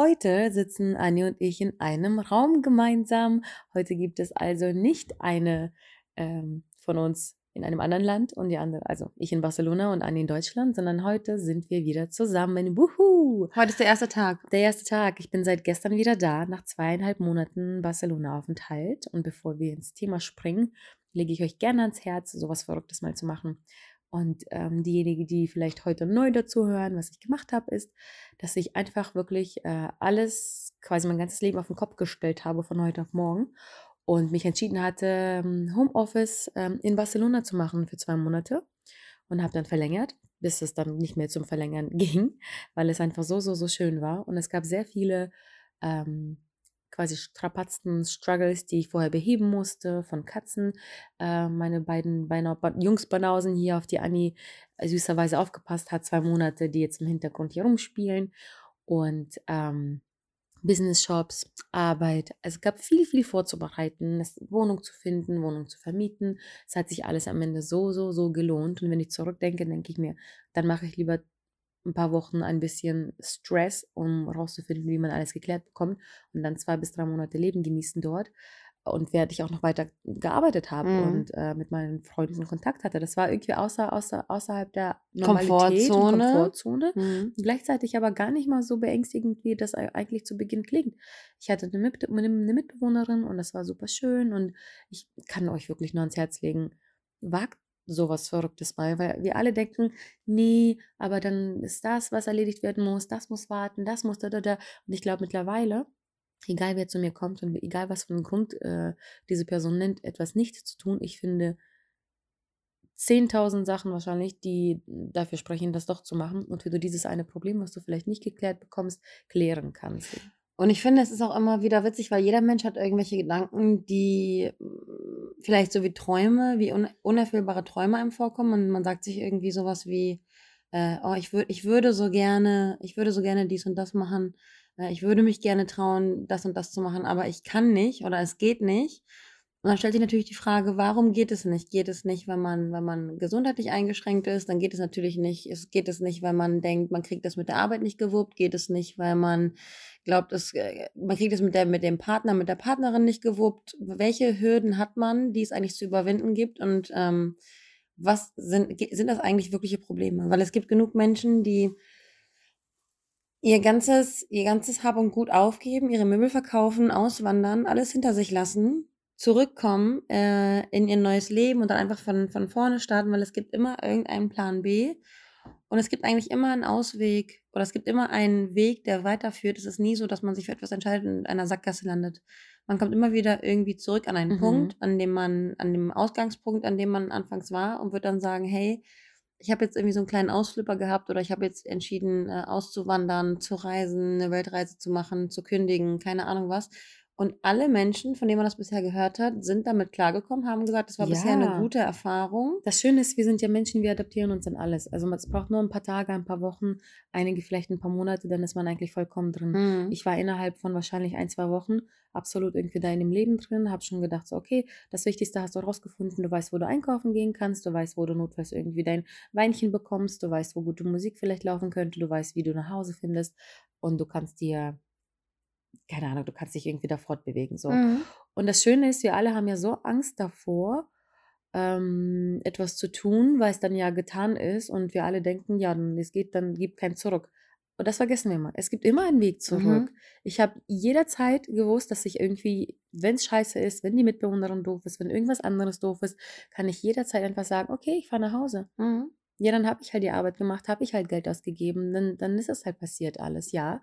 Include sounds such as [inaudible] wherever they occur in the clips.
Heute sitzen Anni und ich in einem Raum gemeinsam. Heute gibt es also nicht eine ähm, von uns in einem anderen Land und die andere, also ich in Barcelona und Anni in Deutschland, sondern heute sind wir wieder zusammen. Wuhu! Heute ist der erste Tag. Der erste Tag. Ich bin seit gestern wieder da, nach zweieinhalb Monaten Barcelona-Aufenthalt. Und bevor wir ins Thema springen, lege ich euch gerne ans Herz, sowas Verrücktes mal zu machen. Und ähm, diejenigen, die vielleicht heute neu dazu hören, was ich gemacht habe, ist, dass ich einfach wirklich äh, alles, quasi mein ganzes Leben auf den Kopf gestellt habe von heute auf morgen und mich entschieden hatte, ähm, Homeoffice ähm, in Barcelona zu machen für zwei Monate und habe dann verlängert, bis es dann nicht mehr zum Verlängern [laughs] ging, weil es einfach so, so, so schön war. Und es gab sehr viele ähm, quasi Strapazen, Struggles, die ich vorher beheben musste, von Katzen. Äh, meine beiden beinahe Jungsbanausen hier auf die Annie süßerweise aufgepasst hat, zwei Monate, die jetzt im Hintergrund hier rumspielen. Und ähm, Business Shops, Arbeit. Es gab viel, viel vorzubereiten, Wohnung zu finden, Wohnung zu vermieten. Es hat sich alles am Ende so, so, so gelohnt. Und wenn ich zurückdenke, denke ich mir, dann mache ich lieber ein paar Wochen ein bisschen Stress, um rauszufinden, wie man alles geklärt bekommt und dann zwei bis drei Monate Leben genießen dort und während ich auch noch weiter gearbeitet habe mhm. und äh, mit meinen Freunden Kontakt hatte. Das war irgendwie außer, außer, außerhalb der Normalität Komfortzone. Komfortzone. Mhm. Gleichzeitig aber gar nicht mal so beängstigend, wie das eigentlich zu Beginn klingt. Ich hatte eine, Mit eine Mitbewohnerin und das war super schön und ich kann euch wirklich nur ans Herz legen, wagt sowas Verrücktes mal, weil wir alle denken, nee, aber dann ist das, was erledigt werden muss, das muss warten, das muss da, da, da. Und ich glaube mittlerweile, egal wer zu mir kommt und egal was für einen Grund äh, diese Person nennt, etwas nicht zu tun, ich finde 10.000 Sachen wahrscheinlich, die dafür sprechen, das doch zu machen und wie du dieses eine Problem, was du vielleicht nicht geklärt bekommst, klären kannst. Und ich finde, es ist auch immer wieder witzig, weil jeder Mensch hat irgendwelche Gedanken, die mm, vielleicht so wie Träume, wie un unerfüllbare Träume einem vorkommen. Und man sagt sich irgendwie sowas wie, äh, oh, ich, würde ich würde so gerne, ich würde so gerne dies und das machen. Äh, ich würde mich gerne trauen, das und das zu machen, aber ich kann nicht oder es geht nicht. Und dann stellt sich natürlich die Frage, warum geht es nicht? Geht es nicht, wenn man, wenn man gesundheitlich eingeschränkt ist? Dann geht es natürlich nicht. Es geht es nicht, weil man denkt, man kriegt das mit der Arbeit nicht gewuppt. Geht es nicht, weil man glaubt, es, äh, man kriegt es mit, der, mit dem Partner, mit der Partnerin nicht gewuppt. Welche Hürden hat man, die es eigentlich zu überwinden gibt? Und ähm, was sind, sind das eigentlich wirkliche Probleme? Weil es gibt genug Menschen, die ihr ganzes, ihr ganzes Hab und Gut aufgeben, ihre Möbel verkaufen, auswandern, alles hinter sich lassen zurückkommen äh, in ihr neues Leben und dann einfach von, von vorne starten, weil es gibt immer irgendeinen Plan B und es gibt eigentlich immer einen Ausweg oder es gibt immer einen Weg, der weiterführt. Es ist nie so, dass man sich für etwas entscheidet und in einer Sackgasse landet. Man kommt immer wieder irgendwie zurück an einen mhm. Punkt, an dem man, an dem Ausgangspunkt, an dem man anfangs war und wird dann sagen, hey, ich habe jetzt irgendwie so einen kleinen Ausflipper gehabt oder ich habe jetzt entschieden, äh, auszuwandern, zu reisen, eine Weltreise zu machen, zu kündigen, keine Ahnung was. Und alle Menschen, von denen man das bisher gehört hat, sind damit klargekommen, haben gesagt, das war ja. bisher eine gute Erfahrung. Das Schöne ist, wir sind ja Menschen, wir adaptieren uns an alles. Also es braucht nur ein paar Tage, ein paar Wochen, einige vielleicht ein paar Monate, dann ist man eigentlich vollkommen drin. Mhm. Ich war innerhalb von wahrscheinlich ein, zwei Wochen absolut irgendwie da in dem Leben drin, habe schon gedacht, so, okay, das Wichtigste hast du rausgefunden, du weißt, wo du einkaufen gehen kannst, du weißt, wo du notfalls irgendwie dein Weinchen bekommst, du weißt, wo gute Musik vielleicht laufen könnte, du weißt, wie du nach Hause findest und du kannst dir keine Ahnung, du kannst dich irgendwie da fortbewegen. So. Mhm. Und das Schöne ist, wir alle haben ja so Angst davor, ähm, etwas zu tun, weil es dann ja getan ist und wir alle denken, ja, es geht, dann gibt kein Zurück. Und das vergessen wir immer. Es gibt immer einen Weg zurück. Mhm. Ich habe jederzeit gewusst, dass ich irgendwie, wenn es scheiße ist, wenn die Mitbewohnerin doof ist, wenn irgendwas anderes doof ist, kann ich jederzeit einfach sagen, okay, ich fahre nach Hause. Mhm. Ja, dann habe ich halt die Arbeit gemacht, habe ich halt Geld ausgegeben, dann, dann ist es halt passiert alles, ja.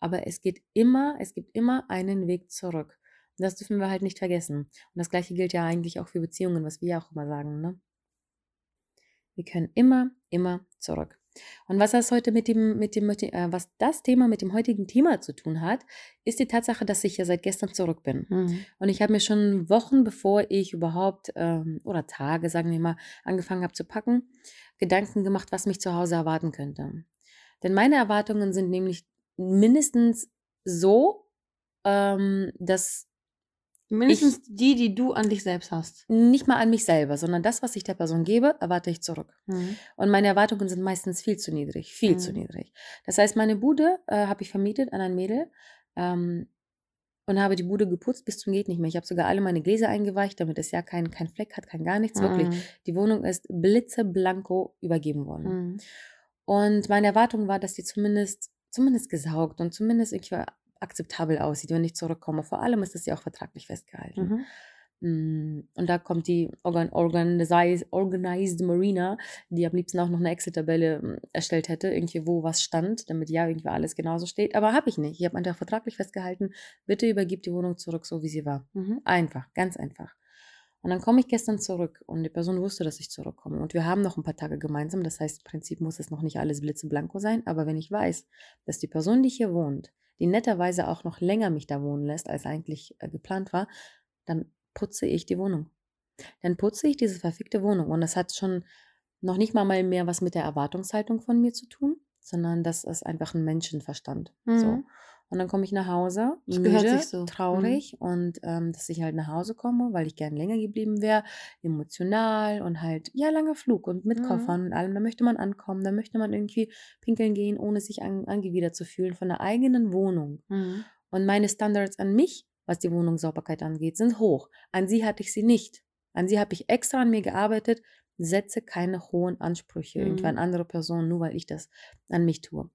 Aber es geht immer, es gibt immer einen Weg zurück. Und das dürfen wir halt nicht vergessen. Und das gleiche gilt ja eigentlich auch für Beziehungen, was wir ja auch immer sagen, ne? Wir können immer, immer zurück. Und was das heute mit dem, mit dem, äh, was das Thema mit dem heutigen Thema zu tun hat, ist die Tatsache, dass ich ja seit gestern zurück bin. Mhm. Und ich habe mir schon Wochen, bevor ich überhaupt, ähm, oder Tage, sagen wir mal, angefangen habe zu packen, Gedanken gemacht, was mich zu Hause erwarten könnte. Denn meine Erwartungen sind nämlich mindestens so, ähm, dass Mindestens die, die du an dich selbst hast. nicht mal an mich selber, sondern das, was ich der Person gebe, erwarte ich zurück. Mhm. Und meine Erwartungen sind meistens viel zu niedrig, viel zu Mhm. niedrig. Das heißt, meine Bude äh, habe ich vermietet an ein Mädel ähm, und habe die Bude geputzt bis zum geht nicht mehr. Ich habe sogar alle meine Gläser eingeweicht, damit es ja kein, kein Fleck hat, kein gar nichts. Wirklich, Mhm. die Wohnung ist blitzeblanko übergeben worden. Mhm. Und meine Erwartung war, dass die zumindest, zumindest gesaugt und zumindest irgendwie akzeptabel aussieht, wenn ich zurückkomme. Vor allem ist das ja auch vertraglich festgehalten. Mhm. Mm, Und da kommt die Organ Organized, Organized Marina, die am liebsten auch noch eine Excel-Tabelle mm, erstellt hätte, irgendwie wo was stand, damit ja irgendwie alles genauso steht. Aber habe ich nicht. Ich habe einfach vertraglich festgehalten, bitte übergib die Wohnung zurück, so wie sie war. Mhm. Einfach, ganz einfach. Und dann komme ich gestern zurück und die Person wusste, dass ich zurückkomme. Und wir haben noch ein paar Tage gemeinsam. Das heißt, im Prinzip muss es noch nicht alles blitzeblanko sein. Aber wenn ich weiß, dass die Person, die hier wohnt, die netterweise auch noch länger mich da wohnen lässt, als eigentlich äh, geplant war, dann putze ich die Wohnung. Dann putze ich diese verfickte Wohnung. Und das hat schon noch nicht mal mehr was mit der Erwartungshaltung von mir zu tun, sondern das ist einfach ein Menschenverstand. So. Mhm. Und dann komme ich nach Hause, Das gehört müde, sich so. Mhm. traurig und ähm, dass ich halt nach Hause komme, weil ich gern länger geblieben wäre, emotional und halt, ja, langer Flug und mit Mhm. Koffern und allem. Da möchte man ankommen, da möchte man irgendwie pinkeln gehen, ohne sich an, angewidert zu fühlen von der eigenen Wohnung. Mhm. Und meine Standards an mich, was die Wohnungssauberkeit angeht, sind hoch. An sie hatte ich sie nicht. An sie habe ich extra an mir gearbeitet, setze keine hohen Ansprüche Mhm. andere Personen, nur weil ich das an mich tue.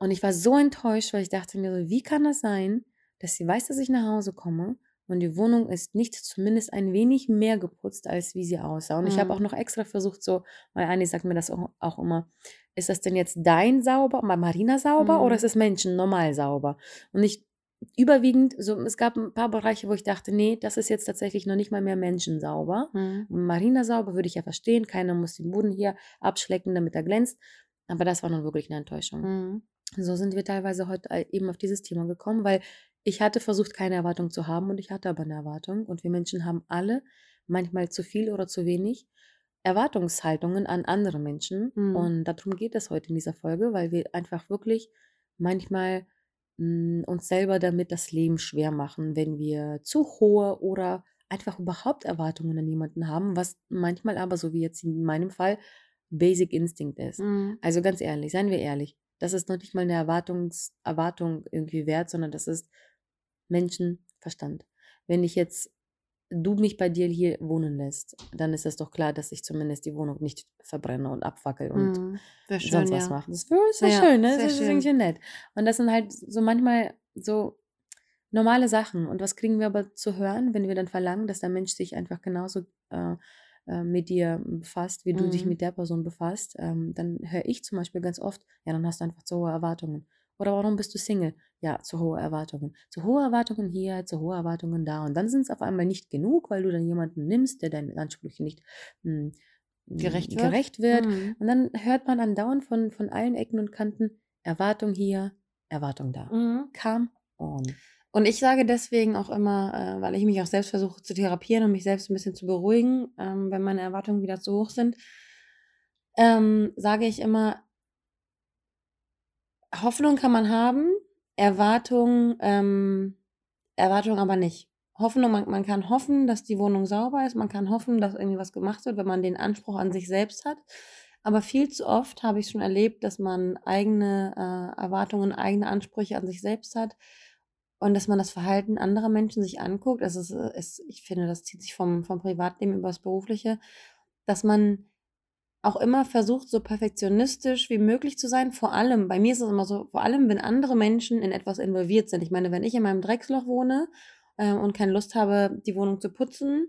Und ich war so enttäuscht, weil ich dachte mir so, wie kann das sein, dass sie weiß, dass ich nach Hause komme und die Wohnung ist nicht zumindest ein wenig mehr geputzt, als wie sie aussah. Und ich habe Mhm. auch noch extra versucht, so, weil Anni sagt mir das auch, auch immer, ist das denn jetzt dein sauber, Marina sauber oder ist Mhm. es Menschen normal sauber? Und ich überwiegend, so, es gab ein paar Bereiche, wo ich dachte, nee, das ist jetzt tatsächlich noch nicht mal mehr Menschen sauber. Mhm. Marina sauber würde ich ja verstehen, keiner muss den Boden hier abschlecken, damit er glänzt. Aber das war nun wirklich eine Enttäuschung. So sind wir teilweise heute äh, eben auf dieses Thema gekommen, weil ich hatte versucht, keine Erwartung zu haben und ich hatte aber eine Erwartung. Und wir Menschen haben alle manchmal zu viel oder zu wenig Erwartungshaltungen an andere Menschen. Mhm. Und darum geht es heute in dieser Folge, weil wir einfach wirklich manchmal mh, uns selber damit das Leben schwer machen, wenn wir zu hohe oder einfach überhaupt Erwartungen an jemanden haben, was manchmal aber, so wie jetzt in meinem Fall, Basic Instinct ist. Mhm. Also ganz ehrlich, seien wir ehrlich, das ist noch nicht mal eine Erwartungs Erwartung irgendwie wert, sondern das ist Menschenverstand. Wenn ich jetzt du mich bei dir hier wohnen lässt, dann ist es doch klar, dass ich zumindest die Wohnung nicht verbrenne und abfackel und. Wäre schön, sonst was ja. mache. Das wäre wär Ja, schön, ne? sehr Das ist schön. irgendwie nett. Und das sind halt so manchmal so normale Sachen. Und was kriegen wir aber zu hören, wenn wir dann verlangen, dass der Mensch sich einfach genauso äh, äh, mit dir befasst, wie du dich Mhm. mit der Person befasst? Ähm, dann höre ich zum Beispiel ganz oft, ja, dann hast du einfach zu hohe Erwartungen. Oder warum bist du Single? Ja, zu hohe Erwartungen. Zu hohe Erwartungen hier, zu hohe Erwartungen da. Und dann sind es auf einmal nicht genug, weil du dann jemanden nimmst, der deinen Ansprüchen nicht hm, Gerecht wird. gerecht wird. Mhm. Und dann hört man andauernd von, von allen Ecken und Kanten Erwartung hier, Erwartung da. Mhm. Come on. Und ich sage deswegen auch immer, äh, weil ich mich auch selbst versuche zu therapieren und mich selbst ein bisschen zu beruhigen, ähm, wenn meine Erwartungen wieder zu hoch sind, ähm, sage ich immer, Hoffnung kann man haben, Erwartung, ähm, Erwartung aber nicht. Hoffnung, man, man kann hoffen, dass die Wohnung sauber ist, man kann hoffen, dass irgendwie was gemacht wird, wenn man den Anspruch an sich selbst hat. Aber viel zu oft habe ich schon erlebt, dass man eigene äh, Erwartungen, eigene Ansprüche an sich selbst hat und dass man das Verhalten anderer Menschen sich anguckt. Also es, äh, es, ich finde, das zieht sich vom, vom Privatleben über das Berufliche, dass man auch immer versucht, so perfektionistisch wie möglich zu sein. Vor allem, bei mir ist es immer so, vor allem, wenn andere Menschen in etwas involviert sind. Ich meine, wenn ich in meinem Drecksloch wohne äh, und keine Lust habe, die Wohnung zu putzen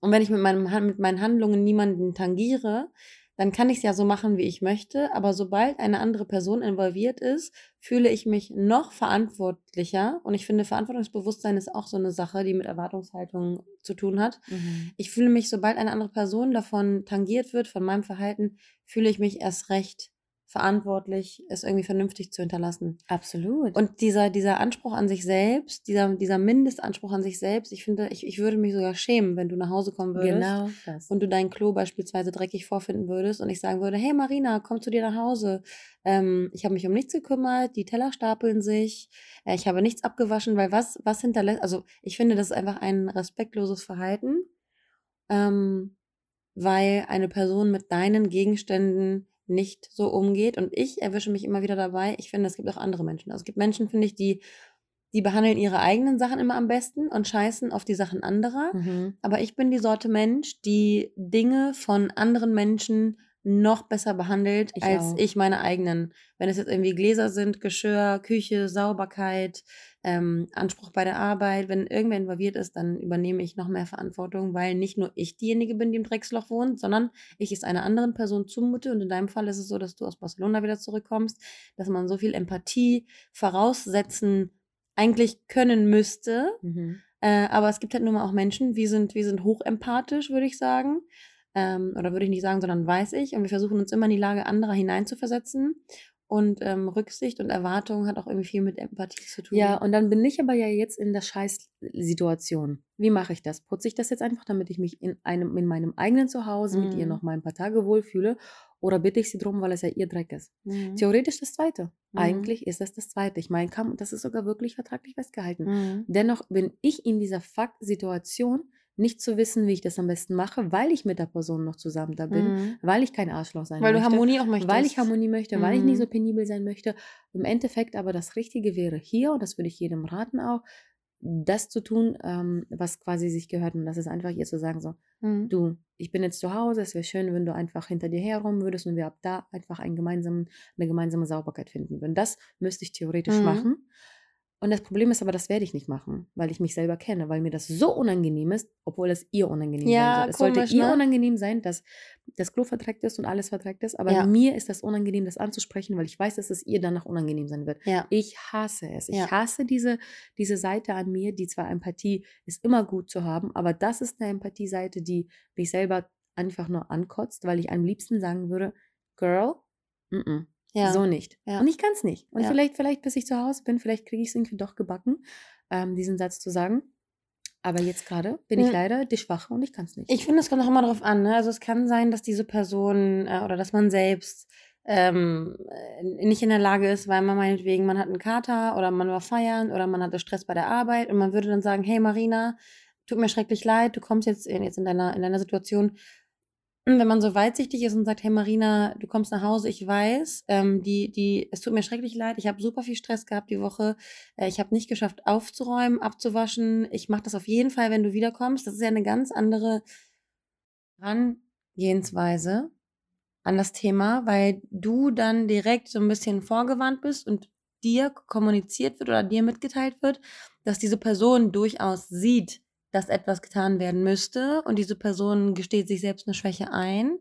und wenn ich mit, meinem, mit meinen Handlungen niemanden tangiere, dann kann ich es ja so machen, wie ich möchte. Aber sobald eine andere Person involviert ist, fühle ich mich noch verantwortlicher. Und ich finde, Verantwortungsbewusstsein ist auch so eine Sache, die mit Erwartungshaltung zu tun hat. Mhm. Ich fühle mich, sobald eine andere Person davon tangiert wird, von meinem Verhalten, fühle ich mich erst recht verantwortlich, es irgendwie vernünftig zu hinterlassen. Absolut. Und dieser, dieser Anspruch an sich selbst, dieser, dieser Mindestanspruch an sich selbst, ich finde, ich, ich würde mich sogar schämen, wenn du nach Hause kommen würdest genau das. und du dein Klo beispielsweise dreckig vorfinden würdest und ich sagen würde, hey Marina, komm zu dir nach Hause. Ähm, ich habe mich um nichts gekümmert, die Teller stapeln sich, äh, ich habe nichts abgewaschen, weil was, was hinterlässt, also ich finde, das ist einfach ein respektloses Verhalten, ähm, weil eine Person mit deinen Gegenständen nicht so umgeht. Und ich erwische mich immer wieder dabei. Ich finde, es gibt auch andere Menschen. Also es gibt Menschen, finde ich, die, die behandeln ihre eigenen Sachen immer am besten und scheißen auf die Sachen anderer. Mhm. Aber ich bin die Sorte Mensch, die Dinge von anderen Menschen noch besser behandelt Ich als auch. ich meine eigenen. Wenn es jetzt irgendwie Gläser sind, Geschirr, Küche, Sauberkeit, ähm, Anspruch bei der Arbeit, wenn irgendwer involviert ist, dann übernehme ich noch mehr Verantwortung, weil nicht nur ich diejenige bin, die im Drecksloch wohnt, sondern ich es einer anderen Person zumute. Und in deinem Fall ist es so, dass du aus Barcelona wieder zurückkommst, dass man so viel Empathie voraussetzen eigentlich können müsste. Mhm. Äh, aber es gibt halt nun mal auch Menschen, wir sind, wir sind hochempathisch, würde ich sagen. Ähm, oder würde ich nicht sagen, sondern weiß ich. Und wir versuchen uns immer in die Lage anderer hineinzuversetzen. Und ähm, Rücksicht und Erwartung hat auch irgendwie viel mit Empathie zu tun. Ja, und dann bin ich aber ja jetzt in der Scheißsituation. Wie mache ich das? Putze ich das jetzt einfach, damit ich mich in, einem, in meinem eigenen Zuhause mit ihr Mhm. noch mal ein paar Tage wohlfühle? Oder bitte ich sie drum, weil es ja ihr Dreck ist? Mhm. Theoretisch das Zweite. Mhm. Eigentlich ist das das Zweite. Ich meine, das ist sogar wirklich vertraglich festgehalten. Mhm. Dennoch bin ich in dieser Fakt-Situation nicht zu wissen, wie ich das am besten mache, weil ich mit der Person noch zusammen da bin, Mhm. weil ich kein Arschloch sein Weil du möchte. Harmonie auch möchtest. Weil ich Harmonie möchte, weil ich nicht Mhm. so penibel sein möchte. Im Endeffekt aber das Richtige wäre hier, und das würde ich jedem raten auch, das zu tun, ähm, was quasi sich gehört. Und das ist einfach ihr zu sagen, so, Mhm. du, ich bin jetzt zu Hause, es wäre schön, wenn du einfach hinter dir herräumen würdest und wir ab da einfach einen gemeinsamen, eine gemeinsame Sauberkeit finden würden. Das müsste ich theoretisch Mhm. machen. Und das Problem ist aber, das werde ich nicht machen, weil ich mich selber kenne, weil mir das so unangenehm ist, obwohl es ihr unangenehm Ja, sein soll. Es sollte komisch, ihr ne? unangenehm sein, dass das Klo verdreckt ist und alles verdreckt ist, aber Ja. mir ist das unangenehm, das anzusprechen, weil ich weiß, dass es ihr danach unangenehm sein wird. Ja. Ich hasse es. Ich hasse diese, diese Seite an mir, die zwar Empathie ist immer gut zu haben, aber das ist eine Empathie-Seite, die mich selber einfach nur ankotzt, weil ich am liebsten sagen würde, Girl, mm -mm, Ja. so nicht. Ja. Und ich kann es nicht. Und Ja. vielleicht, vielleicht, bis ich zu Hause bin, vielleicht kriege ich es irgendwie doch gebacken, ähm, diesen Satz zu sagen. Aber jetzt gerade bin ich leider die Schwache und ich kann es nicht. Ich finde, es kommt auch immer darauf an. Ne? Also es kann sein, dass diese Person äh, oder dass man selbst ähm, äh, nicht in der Lage ist, weil man meinetwegen, man hat einen Kater oder man war feiern oder man hatte Stress bei der Arbeit und man würde dann sagen, hey Marina, tut mir schrecklich leid, du kommst jetzt in, jetzt in deiner, in deiner Situation. Und Wenn man so weitsichtig ist und sagt, hey Marina, du kommst nach Hause, ich weiß, ähm, die, die, es tut mir schrecklich leid, ich habe super viel Stress gehabt die Woche, äh, ich habe nicht geschafft aufzuräumen, abzuwaschen, ich mache das auf jeden Fall, wenn du wiederkommst. Das ist ja eine ganz andere Herangehensweise an das Thema, weil du dann direkt so ein bisschen vorgewandt bist und dir kommuniziert wird oder dir mitgeteilt wird, dass diese Person durchaus sieht, dass etwas getan werden müsste und diese Person gesteht sich selbst eine Schwäche ein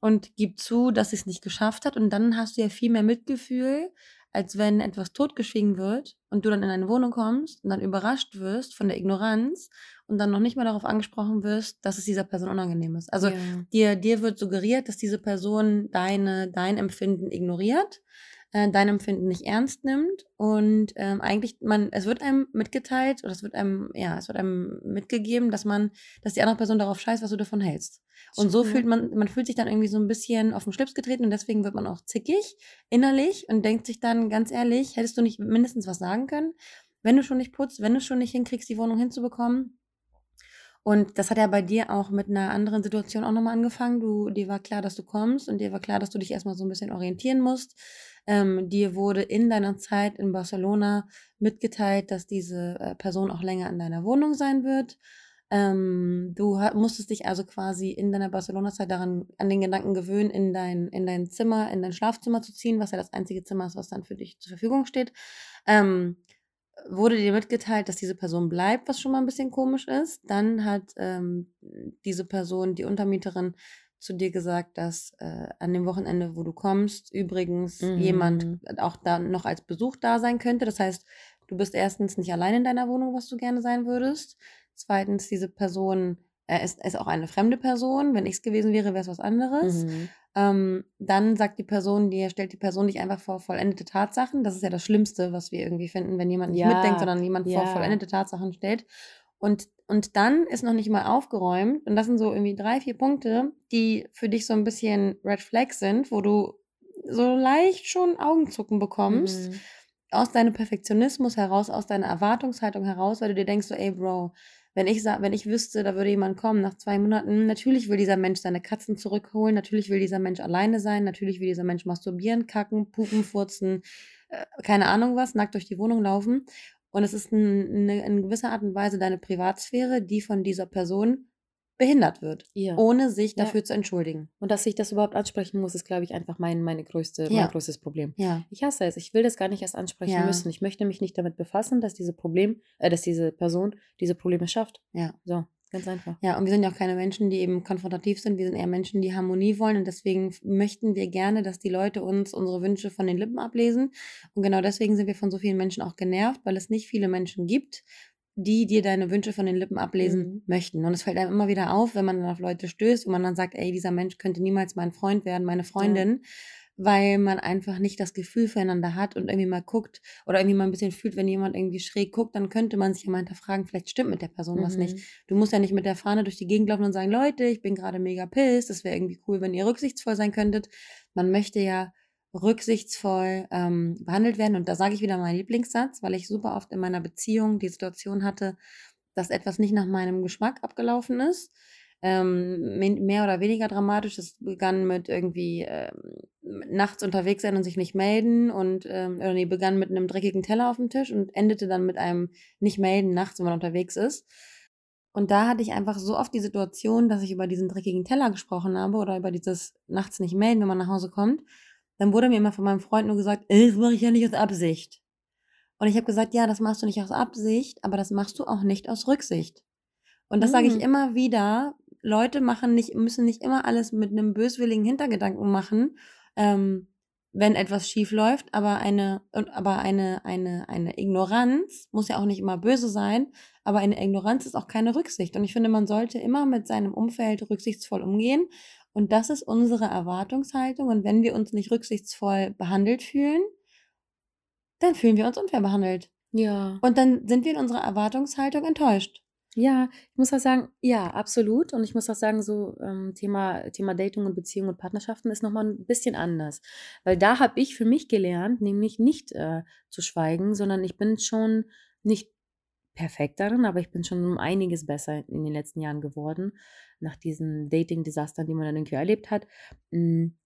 und gibt zu, dass sie es nicht geschafft hat und dann hast du ja viel mehr Mitgefühl, als wenn etwas totgeschwiegen wird und du dann in eine Wohnung kommst und dann überrascht wirst von der Ignoranz und dann noch nicht mal darauf angesprochen wirst, dass es dieser Person unangenehm ist. Also ja. dir, dir wird suggeriert, dass diese Person deine, dein Empfinden ignoriert, äh, dein Empfinden nicht ernst nimmt und ähm, eigentlich man, es wird einem mitgeteilt oder es wird einem, ja, es wird einem mitgegeben, dass man, dass die andere Person darauf scheißt, was du davon hältst. Und so fühlt man, man fühlt sich dann irgendwie so ein bisschen auf den Schlips getreten und deswegen wird man auch zickig innerlich und denkt sich dann ganz ehrlich, hättest du nicht mindestens was sagen können, wenn du schon nicht putzt, wenn du schon nicht hinkriegst, die Wohnung hinzubekommen, und das hat ja bei dir auch mit einer anderen Situation auch nochmal angefangen. Du, dir war klar, dass du kommst und dir war klar, dass du dich erstmal so ein bisschen orientieren musst. Ähm, dir wurde in deiner Zeit in Barcelona mitgeteilt, dass diese äh, Person auch länger in deiner Wohnung sein wird. Ähm, du musstest dich also quasi in deiner Barcelona-Zeit daran, an den Gedanken gewöhnen, in dein, in dein Zimmer, in dein Schlafzimmer zu ziehen, was ja das einzige Zimmer ist, was dann für dich zur Verfügung steht. Ähm, wurde dir mitgeteilt, dass diese Person bleibt, was schon mal ein bisschen komisch ist. Dann hat ähm, diese Person, die Untermieterin, zu dir gesagt, dass äh, an dem Wochenende, wo du kommst, übrigens mhm. jemand auch da noch als Besuch da sein könnte. Das heißt, du bist erstens nicht allein in deiner Wohnung, was du gerne sein würdest. Zweitens, diese Person äh, ist, ist auch eine fremde Person. Wenn ich es gewesen wäre, wäre es was anderes. Mhm. Ähm, dann sagt die Person dir, stellt die Person dich einfach vor vollendete Tatsachen. Das ist ja das Schlimmste, was wir irgendwie finden, wenn jemand nicht ja. mitdenkt, sondern jemand ja. vor vollendete Tatsachen stellt. Und, und dann ist noch nicht mal aufgeräumt. Und das sind so irgendwie drei, vier Punkte, die für dich so ein bisschen Red Flags sind, wo du so leicht schon Augenzucken bekommst. Mhm. Aus deinem Perfektionismus heraus, aus deiner Erwartungshaltung heraus, weil du dir denkst so, ey Bro, wenn ich, wenn ich wüsste, da würde jemand kommen nach zwei Monaten, natürlich will dieser Mensch seine Katzen zurückholen, natürlich will dieser Mensch alleine sein, natürlich will dieser Mensch masturbieren, kacken, pupen, furzen, äh, keine Ahnung was, nackt durch die Wohnung laufen. Und es ist ein, eine, in gewisser Art und Weise deine Privatsphäre, die von dieser Person behindert wird, ja. ohne sich ja. dafür zu entschuldigen. Und dass ich das überhaupt ansprechen muss, ist, glaube ich, einfach mein, meine größte, ja. mein größtes Problem. Ich hasse es. Ich will das gar nicht erst ansprechen müssen. Ich möchte mich nicht damit befassen, dass diese Problem, äh, dass diese Person diese Probleme schafft. Ja. So. Ganz einfach. Ja, und wir sind ja auch keine Menschen, die eben konfrontativ sind. Wir sind eher Menschen, die Harmonie wollen. Und deswegen möchten wir gerne, dass die Leute uns unsere Wünsche von den Lippen ablesen. Und genau deswegen sind wir von so vielen Menschen auch genervt, weil es nicht viele Menschen gibt, die dir deine Wünsche von den Lippen ablesen mhm. möchten. Und es fällt einem immer wieder auf, wenn man dann auf Leute stößt und man dann sagt, ey, dieser Mensch könnte niemals mein Freund werden, meine Freundin. Ja weil man einfach nicht das Gefühl füreinander hat und irgendwie mal guckt oder irgendwie mal ein bisschen fühlt, wenn jemand irgendwie schräg guckt, dann könnte man sich ja mal hinterfragen, vielleicht stimmt mit der Person mhm. was nicht. Mhm. Du musst ja nicht mit der Fahne durch die Gegend laufen und sagen, Leute, ich bin gerade mega pissed, das wäre irgendwie cool, wenn ihr rücksichtsvoll sein könntet. Man möchte ja rücksichtsvoll ähm, behandelt werden. Und da sage ich wieder meinen Lieblingssatz, weil ich super oft in meiner Beziehung die Situation hatte, dass etwas nicht nach meinem Geschmack abgelaufen ist. Ähm, mehr oder weniger dramatisch. Es begann mit irgendwie ähm, nachts unterwegs sein und sich nicht melden und ähm, oder nee, begann mit einem dreckigen Teller auf dem Tisch und endete dann mit einem nicht melden nachts, wenn man unterwegs ist. Und da hatte ich einfach so oft die Situation, dass ich über diesen dreckigen Teller gesprochen habe oder über dieses nachts nicht melden, wenn man nach Hause kommt dann wurde mir immer von meinem Freund nur gesagt, das mache ich ja nicht aus Absicht. Und ich habe gesagt, ja, das machst du nicht aus Absicht, aber das machst du auch nicht aus Rücksicht. Und das mhm. sage ich mm. immer wieder. Leute machen nicht, müssen nicht immer alles mit einem böswilligen Hintergedanken machen, ähm, wenn etwas schief läuft, aber eine, aber eine, eine, eine Ignoranz muss ja auch nicht immer böse sein, aber eine Ignoranz ist auch keine Rücksicht. Und ich finde, man sollte immer mit seinem Umfeld rücksichtsvoll umgehen und das ist unsere Erwartungshaltung. Und wenn wir uns nicht rücksichtsvoll behandelt fühlen, dann fühlen wir uns unfair behandelt. Ja. Und dann sind wir in unserer Erwartungshaltung enttäuscht. Ja, ich muss auch sagen, ja, absolut. Und ich muss auch sagen, so ähm, Thema, Thema Dating und Beziehung und Partnerschaften ist nochmal ein bisschen anders. Weil da habe ich für mich gelernt, nämlich nicht äh, zu schweigen, sondern ich bin schon nicht perfekt darin, aber ich bin schon um einiges besser in den letzten Jahren geworden, nach diesen Dating-Desastern, die man dann irgendwie erlebt hat. Hm,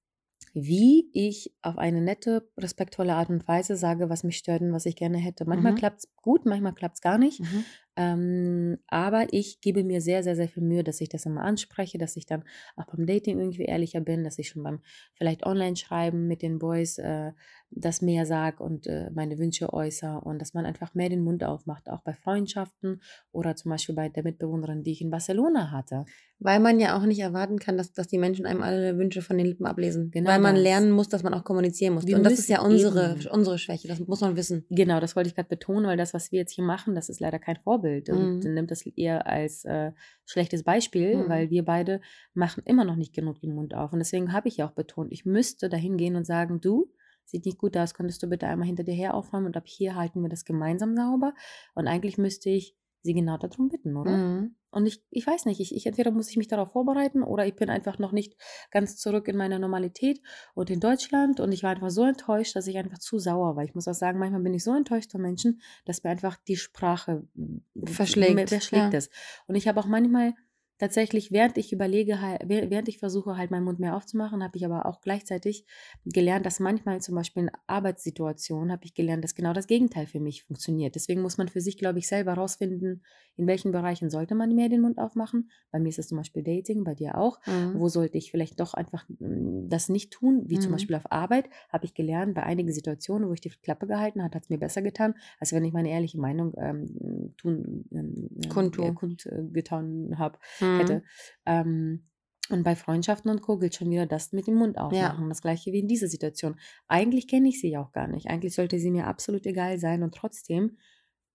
wie ich auf eine nette, respektvolle Art und Weise sage, was mich stört und was ich gerne hätte. Manchmal mhm. klappt es gut, manchmal klappt es gar nicht. Mhm. Ähm, aber ich gebe mir sehr, sehr, sehr viel Mühe, dass ich das immer anspreche, dass ich dann auch beim Dating irgendwie ehrlicher bin, dass ich schon beim vielleicht Online-Schreiben mit den Boys äh, das mehr sage und äh, meine Wünsche äußere und dass man einfach mehr den Mund aufmacht, auch bei Freundschaften oder zum Beispiel bei der Mitbewohnerin, die ich in Barcelona hatte. Weil man ja auch nicht erwarten kann, dass, dass die Menschen einem alle Wünsche von den Lippen ablesen. Genau Weil man das. lernen muss, dass man auch kommunizieren muss. Wir und das ist ja unsere, unsere Schwäche, das muss man wissen. Genau, das wollte ich gerade betonen, weil das, was wir jetzt hier machen, das ist leider kein Vorbild. Und mhm. nimmt das eher als äh, schlechtes Beispiel, mhm. weil wir beide machen immer noch nicht genug den Mund auf. Und deswegen habe ich ja auch betont, ich müsste dahin gehen und sagen, du, sieht nicht gut aus, könntest du bitte einmal hinter dir her aufräumen und ab hier halten wir das gemeinsam sauber. Und eigentlich müsste ich sie genau darum bitten, oder? Mhm. Und ich, ich weiß nicht, ich, ich entweder muss ich mich darauf vorbereiten oder ich bin einfach noch nicht ganz zurück in meiner Normalität und in Deutschland und ich war einfach so enttäuscht, dass ich einfach zu sauer war. Ich muss auch sagen, manchmal bin ich so enttäuscht von Menschen, dass mir einfach die Sprache verschlägt. verschlägt ja. ist. Und ich habe auch manchmal tatsächlich, während ich überlege, während ich versuche, halt meinen Mund mehr aufzumachen, habe ich aber auch gleichzeitig gelernt, dass manchmal zum Beispiel in Arbeitssituationen habe ich gelernt, dass genau das Gegenteil für mich funktioniert. Deswegen muss man für sich, glaube ich, selber herausfinden, in welchen Bereichen sollte man mehr den Mund aufmachen. Bei mir ist es zum Beispiel Dating, bei dir auch. Mhm. Wo sollte ich vielleicht doch einfach hm, das nicht tun, wie mhm. zum Beispiel auf Arbeit, habe ich gelernt, bei einigen Situationen, wo ich die Klappe gehalten habe, hat es mir besser getan, als wenn ich meine ehrliche Meinung ähm, tun, ähm, kundgetan habe. Mhm hätte. Mhm. Ähm, Und bei Freundschaften und Co. gilt schon wieder das mit dem Mund aufmachen. Ja. Das gleiche wie in dieser Situation. Eigentlich kenne ich sie ja auch gar nicht. Eigentlich sollte sie mir absolut egal sein und trotzdem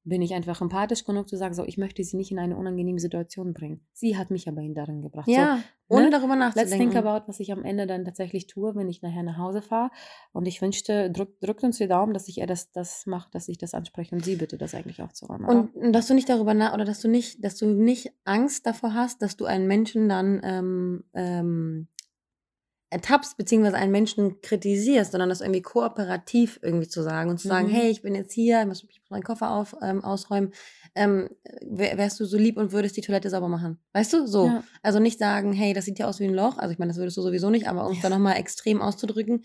bin ich einfach empathisch genug zu sagen, so, ich möchte sie nicht in eine unangenehme Situation bringen. Sie hat mich aber in darin gebracht. Ja, so, ohne ne? darüber nachzudenken. Let's think about, was ich am Ende dann tatsächlich tue, wenn ich nachher nach Hause fahre. Und ich wünschte, drückt drück uns die Daumen, dass ich er das, das macht, dass ich das anspreche und sie bitte das eigentlich aufzuräumen. Und, und dass du nicht darüber nach, oder dass du nicht, dass du nicht Angst davor hast, dass du einen Menschen dann ähm, ähm, ertappst, beziehungsweise einen Menschen kritisierst, sondern das irgendwie kooperativ irgendwie zu sagen und zu sagen, mhm. hey, ich bin jetzt hier, ich muss meinen Koffer auf, ähm, ausräumen, ähm, wärst du so lieb und würdest die Toilette sauber machen. Weißt du? So. Ja. Also nicht sagen, hey, das sieht ja aus wie ein Loch. Also ich meine, das würdest du sowieso nicht, aber um es ja. dann nochmal extrem auszudrücken,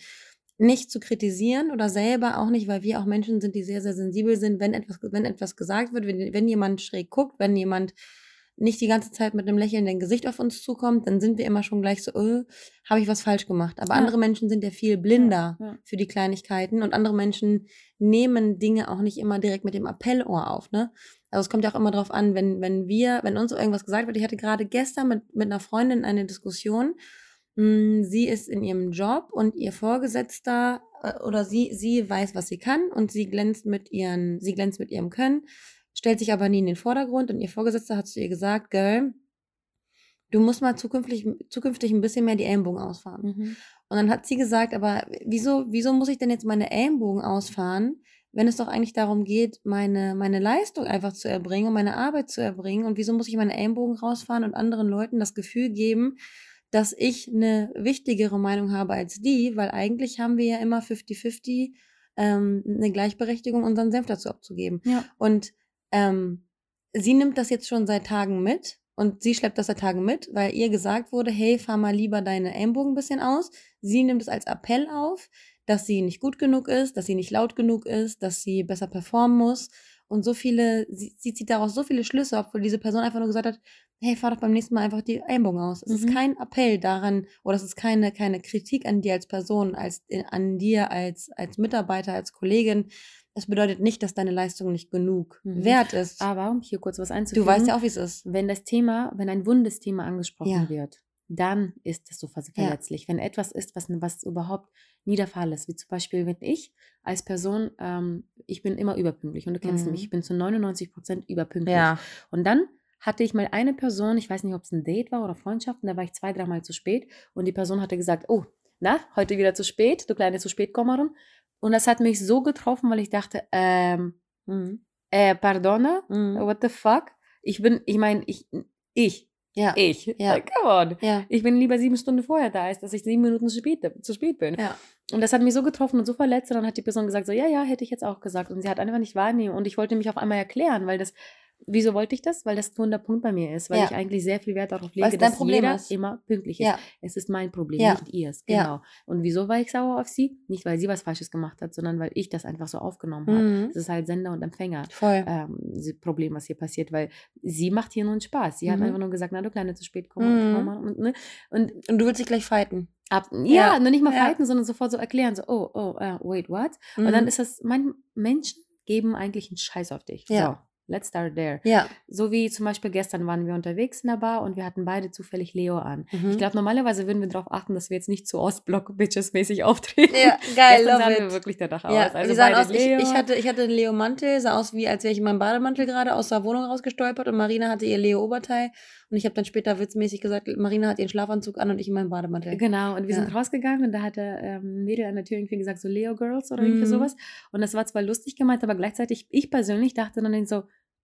nicht zu kritisieren oder selber auch nicht, weil wir auch Menschen sind, die sehr, sehr sensibel sind, wenn etwas, wenn etwas gesagt wird, wenn, wenn jemand schräg guckt, wenn jemand nicht die ganze Zeit mit einem lächelnden Gesicht auf uns zukommt, dann sind wir immer schon gleich so, oh, habe ich was falsch gemacht. Aber ja. andere Menschen sind ja viel blinder ja, ja. für die Kleinigkeiten und andere Menschen nehmen Dinge auch nicht immer direkt mit dem Appellohr auf, ne? Also es kommt ja auch immer darauf an, wenn, wenn wir, wenn uns irgendwas gesagt wird. Ich hatte gerade gestern mit, mit einer Freundin eine Diskussion. Hm, sie ist in ihrem Job und ihr Vorgesetzter äh, oder sie, sie weiß, was sie kann und sie glänzt mit ihren, sie glänzt mit ihrem Können stellt sich aber nie in den Vordergrund und ihr Vorgesetzter hat zu ihr gesagt, Girl, du musst mal zukünftig, zukünftig ein bisschen mehr die Ellenbogen ausfahren. Mhm. Und dann hat sie gesagt, aber wieso, wieso muss ich denn jetzt meine Ellenbogen ausfahren, wenn es doch eigentlich darum geht, meine, meine Leistung einfach zu erbringen, meine Arbeit zu erbringen? Und wieso muss ich meine Ellenbogen rausfahren und anderen Leuten das Gefühl geben, dass ich eine wichtigere Meinung habe als die? Weil eigentlich haben wir ja immer 50-50 ähm, eine Gleichberechtigung, unseren Senf dazu abzugeben. Ja. Und ähm, sie nimmt das jetzt schon seit Tagen mit und sie schleppt das seit Tagen mit, weil ihr gesagt wurde, hey, fahr mal lieber deine Ellenbogen ein bisschen aus. Sie nimmt es als Appell auf, dass sie nicht gut genug ist, dass sie nicht laut genug ist, dass sie besser performen muss. Und so viele, sie, sie zieht daraus so viele Schlüsse, obwohl diese Person einfach nur gesagt hat, hey, fahr doch beim nächsten Mal einfach die Ellenbogen aus. Es mhm. ist kein Appell daran, oder es ist keine, keine Kritik an dir als Person, als, an dir als, als Mitarbeiter, als Kollegin, es bedeutet nicht, dass deine Leistung nicht genug mhm. wert ist. Aber um hier kurz was einzufügen. Du weißt ja auch, wie es ist. Wenn das Thema, wenn ein wundes Thema angesprochen ja. wird, dann ist es so verletzlich. Ja. Wenn etwas ist, was, was überhaupt nie der Fall ist, wie zum Beispiel, wenn ich als Person, ähm, ich bin immer überpünktlich und du kennst mhm. mich, ich bin zu 99 Prozent überpünktlich. Ja. Und dann hatte ich mal eine Person, ich weiß nicht, ob es ein Date war oder Freundschaft, und da war ich zwei, dreimal zu spät und die Person hatte gesagt, oh, na, heute wieder zu spät, du kleine zu spät Kommerin. Und das hat mich so getroffen, weil ich dachte, ähm, mhm. äh, pardona, mhm. what the fuck? Ich bin, ich meine, ich, ich, ja. ich, ja. come on. Ja. Ich bin lieber sieben Stunden vorher da, als dass ich sieben Minuten zu spät, zu spät bin. Ja. Und das hat mich so getroffen und so verletzt. Und dann hat die Person gesagt, so, ja, ja, hätte ich jetzt auch gesagt. Und sie hat einfach nicht wahrnehmen. Und ich wollte mich auf einmal erklären, weil das Wieso wollte ich das? Weil das ein Punkt bei mir ist, weil ja. ich eigentlich sehr viel Wert darauf lege, dass Problem jeder ist. immer pünktlich ist. Ja. Es ist mein Problem, ja. nicht ihrs. Genau. Und wieso war ich sauer auf sie? Nicht, weil sie was Falsches gemacht hat, sondern weil ich das einfach so aufgenommen mhm. habe. Es ist halt Sender und Empfänger. Voll. Ähm, Problem, was hier passiert, weil sie macht hier nur einen Spaß. Sie mhm. hat einfach nur gesagt, na du Kleine, zu spät kommen. Mhm. Und, ne? und, und, du willst dich gleich fighten. Ab, ja, nur nicht mal fighten, sondern sofort so erklären, so, oh, oh, uh, wait, what? Und dann mhm. ist das, mein, Menschen geben eigentlich einen Scheiß auf dich. Ja. So. Let's start there. Ja. So wie zum Beispiel gestern waren wir unterwegs in der Bar und wir hatten beide zufällig Leo an. Mhm. Ich glaube, normalerweise würden wir darauf achten, dass wir jetzt nicht zu Ostblock-Bitches-mäßig auftreten. Ja, [laughs] geil, gestern sahen it. wir wirklich danach ja, aus. Also wir sahen aus. Ich, ich, hatte, ich hatte einen Leo-Mantel, sah aus wie, als wäre ich in meinem Bademantel gerade aus der Wohnung rausgestolpert und Marina hatte ihr Leo-Oberteil und ich habe dann später witzmäßig gesagt, Marina hat ihren Schlafanzug an und ich in meinem Bademantel. Genau, und wir ja. sind rausgegangen und da hatte ähm, ein Mädel an der Tür irgendwie gesagt, so Leo Girls oder irgendwie mhm. sowas. Und das war zwar lustig gemeint, aber gleichzeitig, ich persönlich dachte dann so,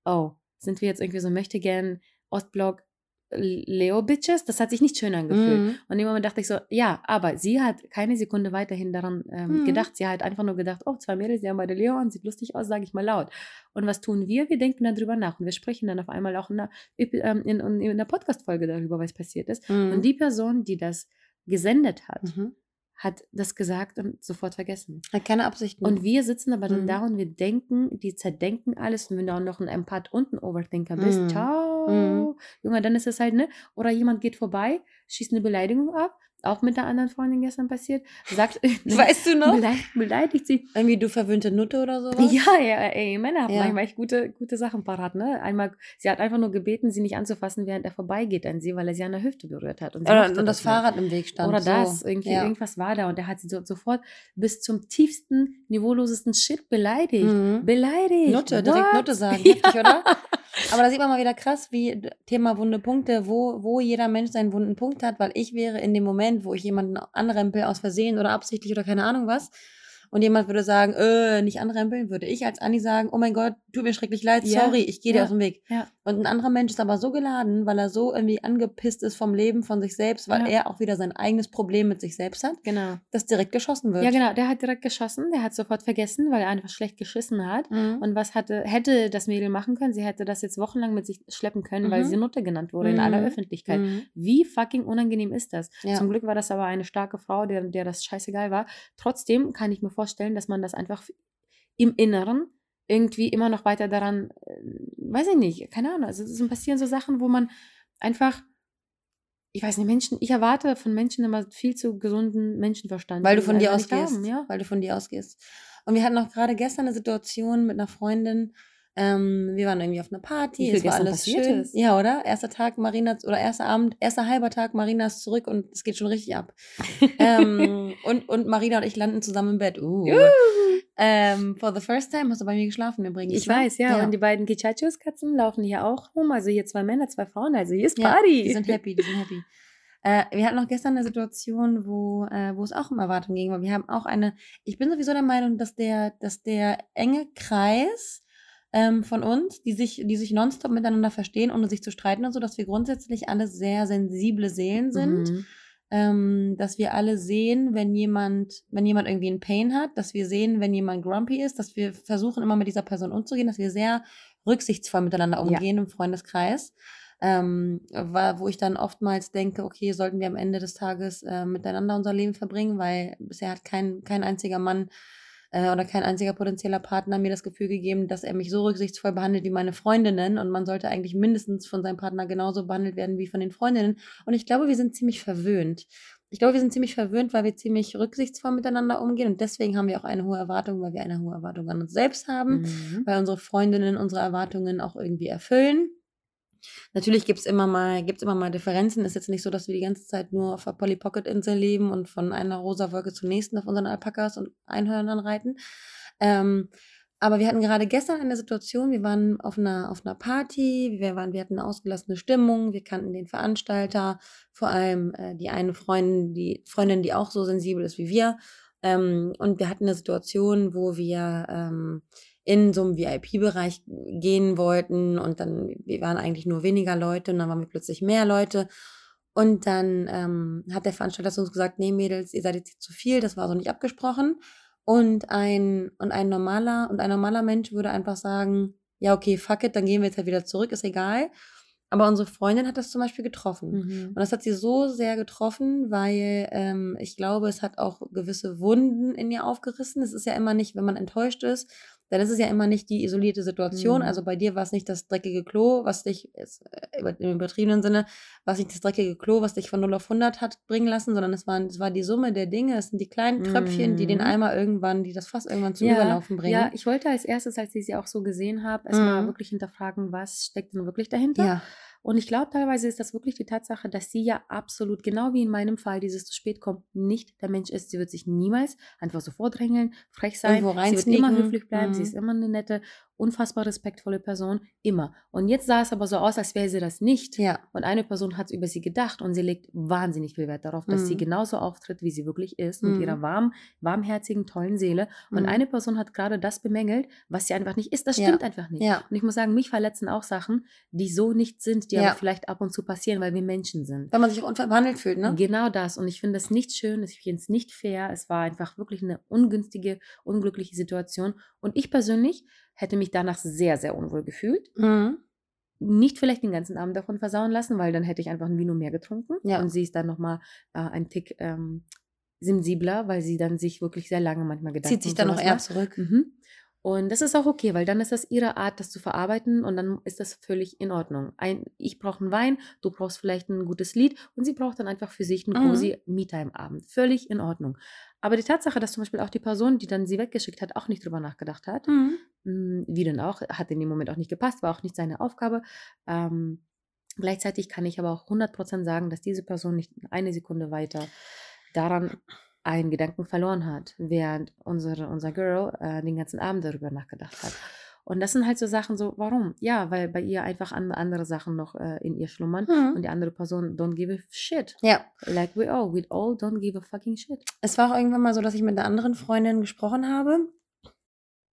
oh, sind wir jetzt irgendwie so möchte gern Ostblock Leo-Bitches, das hat sich nicht schön angefühlt. Mhm. Und im Moment dachte ich so, ja, aber sie hat keine Sekunde weiterhin daran ähm, mhm. gedacht. Sie hat einfach nur gedacht, oh, zwei Mädels, die haben beide Leo an, sieht lustig aus, sage ich mal laut. Und was tun wir? Wir denken dann drüber nach und wir sprechen dann auf einmal auch in einer, ähm, in, in, in einer Podcast-Folge darüber, was passiert ist. Mhm. Und die Person, die das gesendet hat, mhm hat das gesagt und sofort vergessen. Hat keine Absichten. Und wir sitzen aber dann mhm. da und wir denken, die zerdenken alles. Und wenn du auch noch ein Empath und ein Overthinker bist, mhm. ciao, mhm. Junge, dann ist es halt, ne? Oder jemand geht vorbei, schießt eine Beleidigung ab, auch mit einer anderen Freundin gestern passiert. Sagt, [laughs] Weißt du noch? beleidigt, beleidigt sie. Irgendwie du verwöhnte Nutte oder sowas? Ja, ja, ey, Männer haben Ja. manchmal echt gute, gute Sachen parat, ne? Einmal, sie hat einfach nur gebeten, sie nicht anzufassen, während er vorbeigeht an sie, weil er sie an der Hüfte berührt hat. Und, Oder, und das nicht. Fahrrad im Weg stand. Oder so. das, irgendwie, ja. irgendwas war da und er hat sie so, sofort bis zum tiefsten, niveaulosesten Shit beleidigt. Mhm. Beleidigt. Nutte, direkt? Nutte sagen. [laughs] Heftig, oder? Aber da sieht man mal wieder krass, wie d- Thema wunde Punkte, wo, wo jeder Mensch seinen wunden Punkt hat, weil ich wäre in dem Moment, wo ich jemanden anrempel aus Versehen oder absichtlich oder keine Ahnung was, und jemand würde sagen, äh, nicht anrempeln, würde ich als Anni sagen, oh mein Gott, tut mir schrecklich leid, Ja, sorry, ich gehe dir ja, aus dem Weg. ja. Und ein anderer Mensch ist aber so geladen, weil er so irgendwie angepisst ist vom Leben, von sich selbst, weil er auch wieder sein eigenes Problem mit sich selbst hat, Genau. dass direkt geschossen wird. Ja, genau. Der hat direkt geschossen. Der hat sofort vergessen, weil er einfach schlecht geschissen hat. Mhm. Und was hatte, hätte das Mädel machen können? Sie hätte das jetzt wochenlang mit sich schleppen können, weil Mhm. sie Nutte genannt wurde in aller Mhm. Öffentlichkeit. Mhm. Wie fucking unangenehm ist das? Zum Glück war das aber eine starke Frau, der, der das scheißegal war. Trotzdem kann ich mir vorstellen, dass man das einfach im Inneren irgendwie immer noch weiter daran, äh, weiß ich nicht, keine Ahnung. Also es passieren so Sachen, wo man einfach, ich weiß nicht, Menschen, ich erwarte von Menschen immer viel zu gesunden Menschenverstand. Weil du von dir ausgehst. haben, ja. Weil du von dir ausgehst. Und wir hatten auch gerade gestern eine Situation mit einer Freundin. Ähm, wir waren irgendwie auf einer Party. Wie viel es war alles schön. ist. Ja, oder? Erster Tag, Marina, oder erster Abend, erster halber Tag, Marina ist zurück und es geht schon richtig ab. [laughs] ähm, und, und Marina und ich landen zusammen im Bett. Uh. Juhu. Ähm, for the first time hast du bei mir geschlafen übrigens. Ich ne? weiß, ja. Und die beiden Kichachos-Katzen laufen hier auch rum. Also hier zwei Männer, zwei Frauen. Also hier ist Ja, Party. die sind happy, die sind happy. Äh, wir hatten auch gestern eine Situation, wo, äh, wo es auch um Erwartungen ging, weil wir haben auch eine, ich bin sowieso der Meinung, dass der, dass der enge Kreis ähm, von uns, die sich, die sich nonstop miteinander verstehen, ohne sich zu streiten und so, dass wir grundsätzlich alle sehr sensible Seelen sind. Mhm. Ähm, dass wir alle sehen, wenn jemand, wenn jemand irgendwie einen Pain hat, dass wir sehen, wenn jemand grumpy ist, dass wir versuchen immer mit dieser Person umzugehen, dass wir sehr rücksichtsvoll miteinander Ja. umgehen im Freundeskreis. Ähm, war, wo ich dann oftmals denke, okay, sollten wir am Ende des Tages äh, miteinander unser Leben verbringen, weil bisher hat kein, kein einziger Mann äh, oder kein einziger potenzieller Partner mir das Gefühl gegeben, dass er mich so rücksichtsvoll behandelt wie meine Freundinnen und man sollte eigentlich mindestens von seinem Partner genauso behandelt werden wie von den Freundinnen. Und ich glaube, wir sind ziemlich verwöhnt. Ich glaube, wir sind ziemlich verwöhnt, weil wir ziemlich rücksichtsvoll miteinander umgehen und deswegen haben wir auch eine hohe Erwartung, weil wir eine hohe Erwartung an uns selbst haben, Mhm. weil unsere Freundinnen unsere Erwartungen auch irgendwie erfüllen. Natürlich gibt es immer mal, gibt's immer mal Differenzen. Ist jetzt nicht so, dass wir die ganze Zeit nur auf der Polly Pocket Insel leben und von einer rosa Wolke zur nächsten auf unseren Alpakas und Einhörnern reiten. Ähm, aber wir hatten gerade gestern eine Situation, wir waren auf einer, auf einer Party, wir, waren, wir hatten eine ausgelassene Stimmung, wir kannten den Veranstalter, vor allem äh, die eine Freundin die, Freundin, die auch so sensibel ist wie wir. Ähm, und wir hatten eine Situation, wo wir ähm, in so einem VIP-Bereich gehen wollten und dann, wir waren eigentlich nur weniger Leute und dann waren wir plötzlich mehr Leute. Und dann ähm, hat der Veranstalter zu uns gesagt, nee Mädels, ihr seid jetzt zu viel, das war so nicht abgesprochen. Und ein, und ein normaler, und ein normaler Mensch würde einfach sagen, ja, okay, fuck it, dann gehen wir jetzt halt wieder zurück, ist egal. Aber unsere Freundin hat das zum Beispiel getroffen. Mhm. Und das hat sie so sehr getroffen, weil ähm, ich glaube, es hat auch gewisse Wunden in ihr aufgerissen. Es ist ja immer nicht, wenn man enttäuscht ist, dann ist es ja immer nicht die isolierte Situation. Mhm. Also bei dir war es nicht das dreckige Klo, was dich, jetzt, äh, im übertriebenen Sinne, war es nicht das dreckige Klo, was dich von 0 auf 100 hat bringen lassen, sondern es, waren, es war die Summe der Dinge. Es sind die kleinen Tröpfchen, die den Mhm. Eimer irgendwann, die das Fass irgendwann zum ja, Überlaufen bringen. Ja, ich wollte als erstes, als ich sie auch so gesehen habe, erstmal Mhm. wirklich hinterfragen, was steckt denn wirklich dahinter. ja. Und ich glaube, teilweise ist das wirklich die Tatsache, dass sie ja absolut, genau wie in meinem Fall, dieses zu spät kommt, nicht der Mensch ist. Sie wird sich niemals einfach so vordrängeln, frech sein. Sie wird immer höflich bleiben. Sie Mhm. ist immer eine nette, unfassbar respektvolle Person. Immer. Und jetzt sah es aber so aus, als wäre sie das nicht. Ja. Und eine Person hat über sie gedacht und sie legt wahnsinnig viel Wert darauf, dass sie Mhm. genauso auftritt, wie sie wirklich ist, Mhm. mit ihrer warm, warmherzigen, tollen Seele. Und Mhm. eine Person hat gerade das bemängelt, was sie einfach nicht ist. Das Ja. stimmt einfach nicht. Ja. Und ich muss sagen, mich verletzen auch Sachen, die so nicht sind, die Ja. aber vielleicht ab und zu passieren, weil wir Menschen sind. Wenn man sich auch unfair behandelt fühlt, ne? Genau das. Und ich finde das nicht schön, ich finde es nicht fair. Es war einfach wirklich eine ungünstige, unglückliche Situation. Und ich persönlich hätte mich danach sehr, sehr unwohl gefühlt. Mhm. Nicht vielleicht den ganzen Abend davon versauen lassen, weil dann hätte ich einfach ein Vino mehr getrunken. Ja. Und sie ist dann nochmal äh, ein Tick ähm, sensibler, weil sie dann sich wirklich sehr lange manchmal Gedanken Zieht sich dann noch eher macht. zurück. Mhm. Und das ist auch okay, weil dann ist das ihre Art, das zu verarbeiten und dann ist das völlig in Ordnung. Ein, ich brauche einen Wein, du brauchst vielleicht ein gutes Lied und sie braucht dann einfach für sich einen Mhm. cozy Me-Time-Abend. Völlig in Ordnung. Aber die Tatsache, dass zum Beispiel auch die Person, die dann sie weggeschickt hat, auch nicht drüber nachgedacht hat, Mhm. mm, wie denn auch, hat in dem Moment auch nicht gepasst, war auch nicht seine Aufgabe. Ähm, gleichzeitig kann ich aber auch 100% sagen, dass diese Person nicht eine Sekunde weiter daran einen Gedanken verloren hat, während unsere, unser Girl äh, den ganzen Abend darüber nachgedacht hat. Und das sind halt so Sachen so, warum? Ja, weil bei ihr einfach an, andere Sachen noch äh, in ihr schlummern Mhm. und die andere Person don't give a shit. Ja. Like we all, we all don't give a fucking shit. Es war auch irgendwann mal so, dass ich mit einer anderen Freundin gesprochen habe.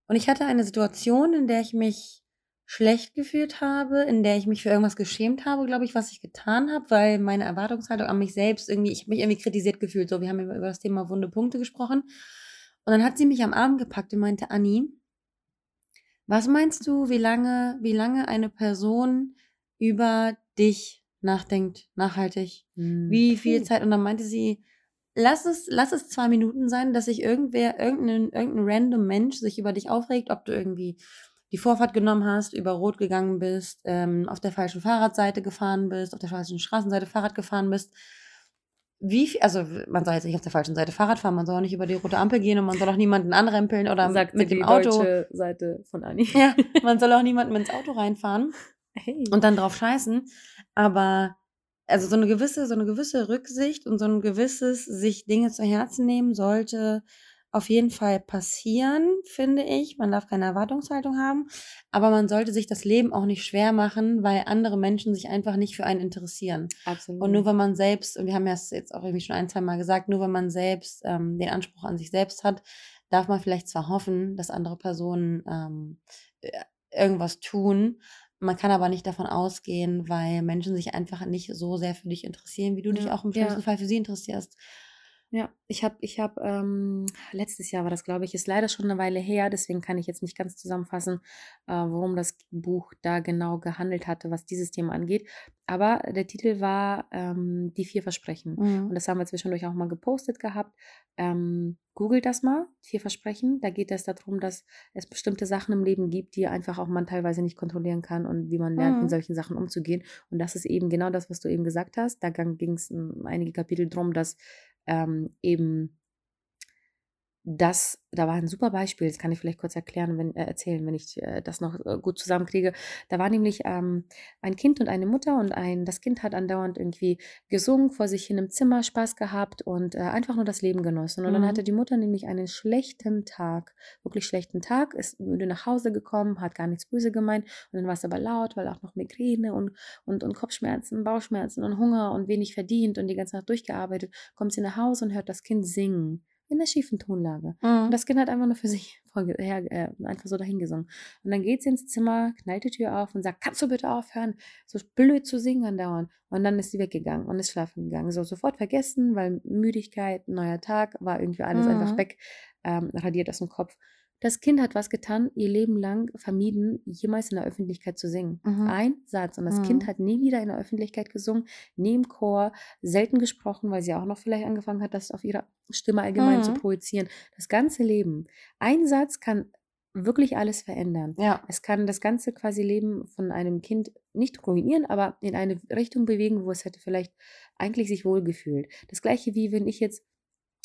Und ich hatte eine Situation, in der ich mich schlecht gefühlt habe, in der ich mich für irgendwas geschämt habe, glaube ich, was ich getan habe, weil meine Erwartungshaltung an mich selbst irgendwie, ich habe mich irgendwie kritisiert gefühlt. So, wir haben über das Thema wunde Punkte gesprochen. Und dann hat sie mich am Arm gepackt und meinte, Anni, was meinst du, wie lange, wie lange eine Person über dich nachdenkt, nachhaltig? Hm, Wie viel. Zeit? Und dann meinte sie, lass es, lass es zwei Minuten sein, dass sich irgendwer, irgendein, irgendein random Mensch sich über dich aufregt, ob du irgendwie die Vorfahrt genommen hast, über Rot gegangen bist, ähm, auf der falschen Fahrradseite gefahren bist, auf der falschen Straßenseite Fahrrad gefahren bist. Wie viel, also man soll jetzt nicht auf der falschen Seite Fahrrad fahren, man soll auch nicht über die rote Ampel gehen und man soll auch niemanden anrempeln oder Sagt mit dem Auto. deutsche Seite von Anni. Ja, [laughs] man soll auch niemanden ins Auto reinfahren Hey. und dann drauf scheißen. Aber also so eine gewisse, so eine gewisse Rücksicht und so ein gewisses sich Dinge zu Herzen nehmen sollte auf jeden Fall passieren, finde ich. Man darf keine Erwartungshaltung haben, aber man sollte sich das Leben auch nicht schwer machen, weil andere Menschen sich einfach nicht für einen interessieren. Absolut. Und nur wenn man selbst, und wir haben ja es jetzt auch irgendwie schon ein, zwei Mal gesagt, nur wenn man selbst ähm, den Anspruch an sich selbst hat, darf man vielleicht zwar hoffen, dass andere Personen ähm, äh, irgendwas tun. Man kann aber nicht davon ausgehen, weil Menschen sich einfach nicht so sehr für dich interessieren, wie du dich Ja, auch im ja. schlimmsten Fall für sie interessierst. Ja, ich habe, ich habe, ähm, letztes Jahr war das, glaube ich, ist leider schon eine Weile her, deswegen kann ich jetzt nicht ganz zusammenfassen, äh, worum das Buch da genau gehandelt hatte, was dieses Thema angeht. Aber der Titel war ähm, Die vier Versprechen. Und Mhm. das haben wir zwischendurch auch mal gepostet gehabt. Ähm, googelt das mal, vier Versprechen. Da geht es darum, dass es bestimmte Sachen im Leben gibt, die einfach auch man teilweise nicht kontrollieren kann und wie man lernt, mit Mhm. solchen Sachen umzugehen. Und das ist eben genau das, was du eben gesagt hast. Da ging es einige Kapitel drum, dass ähm, eben das, da war ein super Beispiel, das kann ich vielleicht kurz erklären, wenn, äh, erzählen, wenn ich äh, das noch äh, gut zusammenkriege. Da war nämlich ähm, ein Kind und eine Mutter und ein, das Kind hat andauernd irgendwie gesungen, vor sich hin im Zimmer Spaß gehabt und äh, einfach nur das Leben genossen. Und dann Mhm. hatte die Mutter nämlich einen schlechten Tag, wirklich schlechten Tag, ist müde nach Hause gekommen, hat gar nichts böse gemeint und dann war es aber laut, weil auch noch Migräne und, und, und Kopfschmerzen, Bauchschmerzen und Hunger und wenig verdient und die ganze Nacht durchgearbeitet, kommt sie nach Hause und hört das Kind singen. In der schiefen Tonlage. Und Mhm. das Kind hat einfach nur für sich [laughs] her, äh, einfach so dahingesungen. Und dann geht sie ins Zimmer, knallt die Tür auf und sagt, kannst du bitte aufhören, so blöd zu singen andauernd. Und dann ist sie weggegangen und ist schlafen gegangen. So sofort vergessen, weil Müdigkeit, neuer Tag, war irgendwie alles einfach Mhm. weg, ähm, radiert aus dem Kopf. Das Kind hat was getan, ihr Leben lang vermieden, jemals in der Öffentlichkeit zu singen. Mhm. Ein Satz. Und das Kind Mhm. hat nie wieder in der Öffentlichkeit gesungen, nie im Chor, selten gesprochen, weil sie auch noch vielleicht angefangen hat, das auf ihre Stimme allgemein zu Mhm. projizieren. Das ganze Leben. Ein Satz kann wirklich alles verändern. Ja. Es kann das ganze quasi Leben von einem Kind nicht ruinieren, aber in eine Richtung bewegen, wo es hätte vielleicht eigentlich sich wohlgefühlt. Das gleiche wie wenn ich jetzt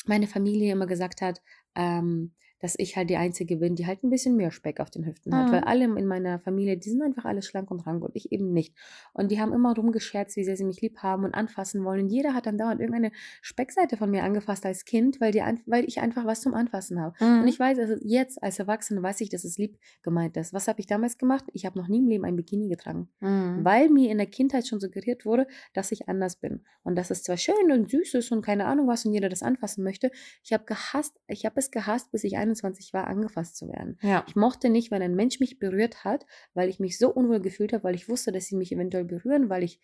meine Familie immer gesagt hat, ähm, dass ich halt die Einzige bin, die halt ein bisschen mehr Speck auf den Hüften hat. Weil Mhm. alle in meiner Familie, die sind einfach alle schlank und rank und ich eben nicht. Und die haben immer rumgescherzt, wie sehr sie mich lieb haben und anfassen wollen. Und jeder hat dann dauernd irgendeine Speckseite von mir angefasst als Kind, weil, die, weil ich einfach was zum Anfassen habe. Und Mhm. ich weiß, also jetzt als Erwachsene weiß ich, dass es lieb gemeint ist. Was habe ich damals gemacht? Ich habe noch nie im Leben ein Bikini getragen Mhm. weil mir in der Kindheit schon suggeriert wurde, dass ich anders bin und dass es zwar schön und süß ist und keine Ahnung was und jeder das anfassen möchte. Ich habe gehasst, ich habe es gehasst, bis ich 21 war, angefasst zu werden. Ja. Ich mochte nicht, wenn ein Mensch mich berührt hat, weil ich mich so unwohl gefühlt habe, weil ich wusste, dass sie mich eventuell berühren, weil ich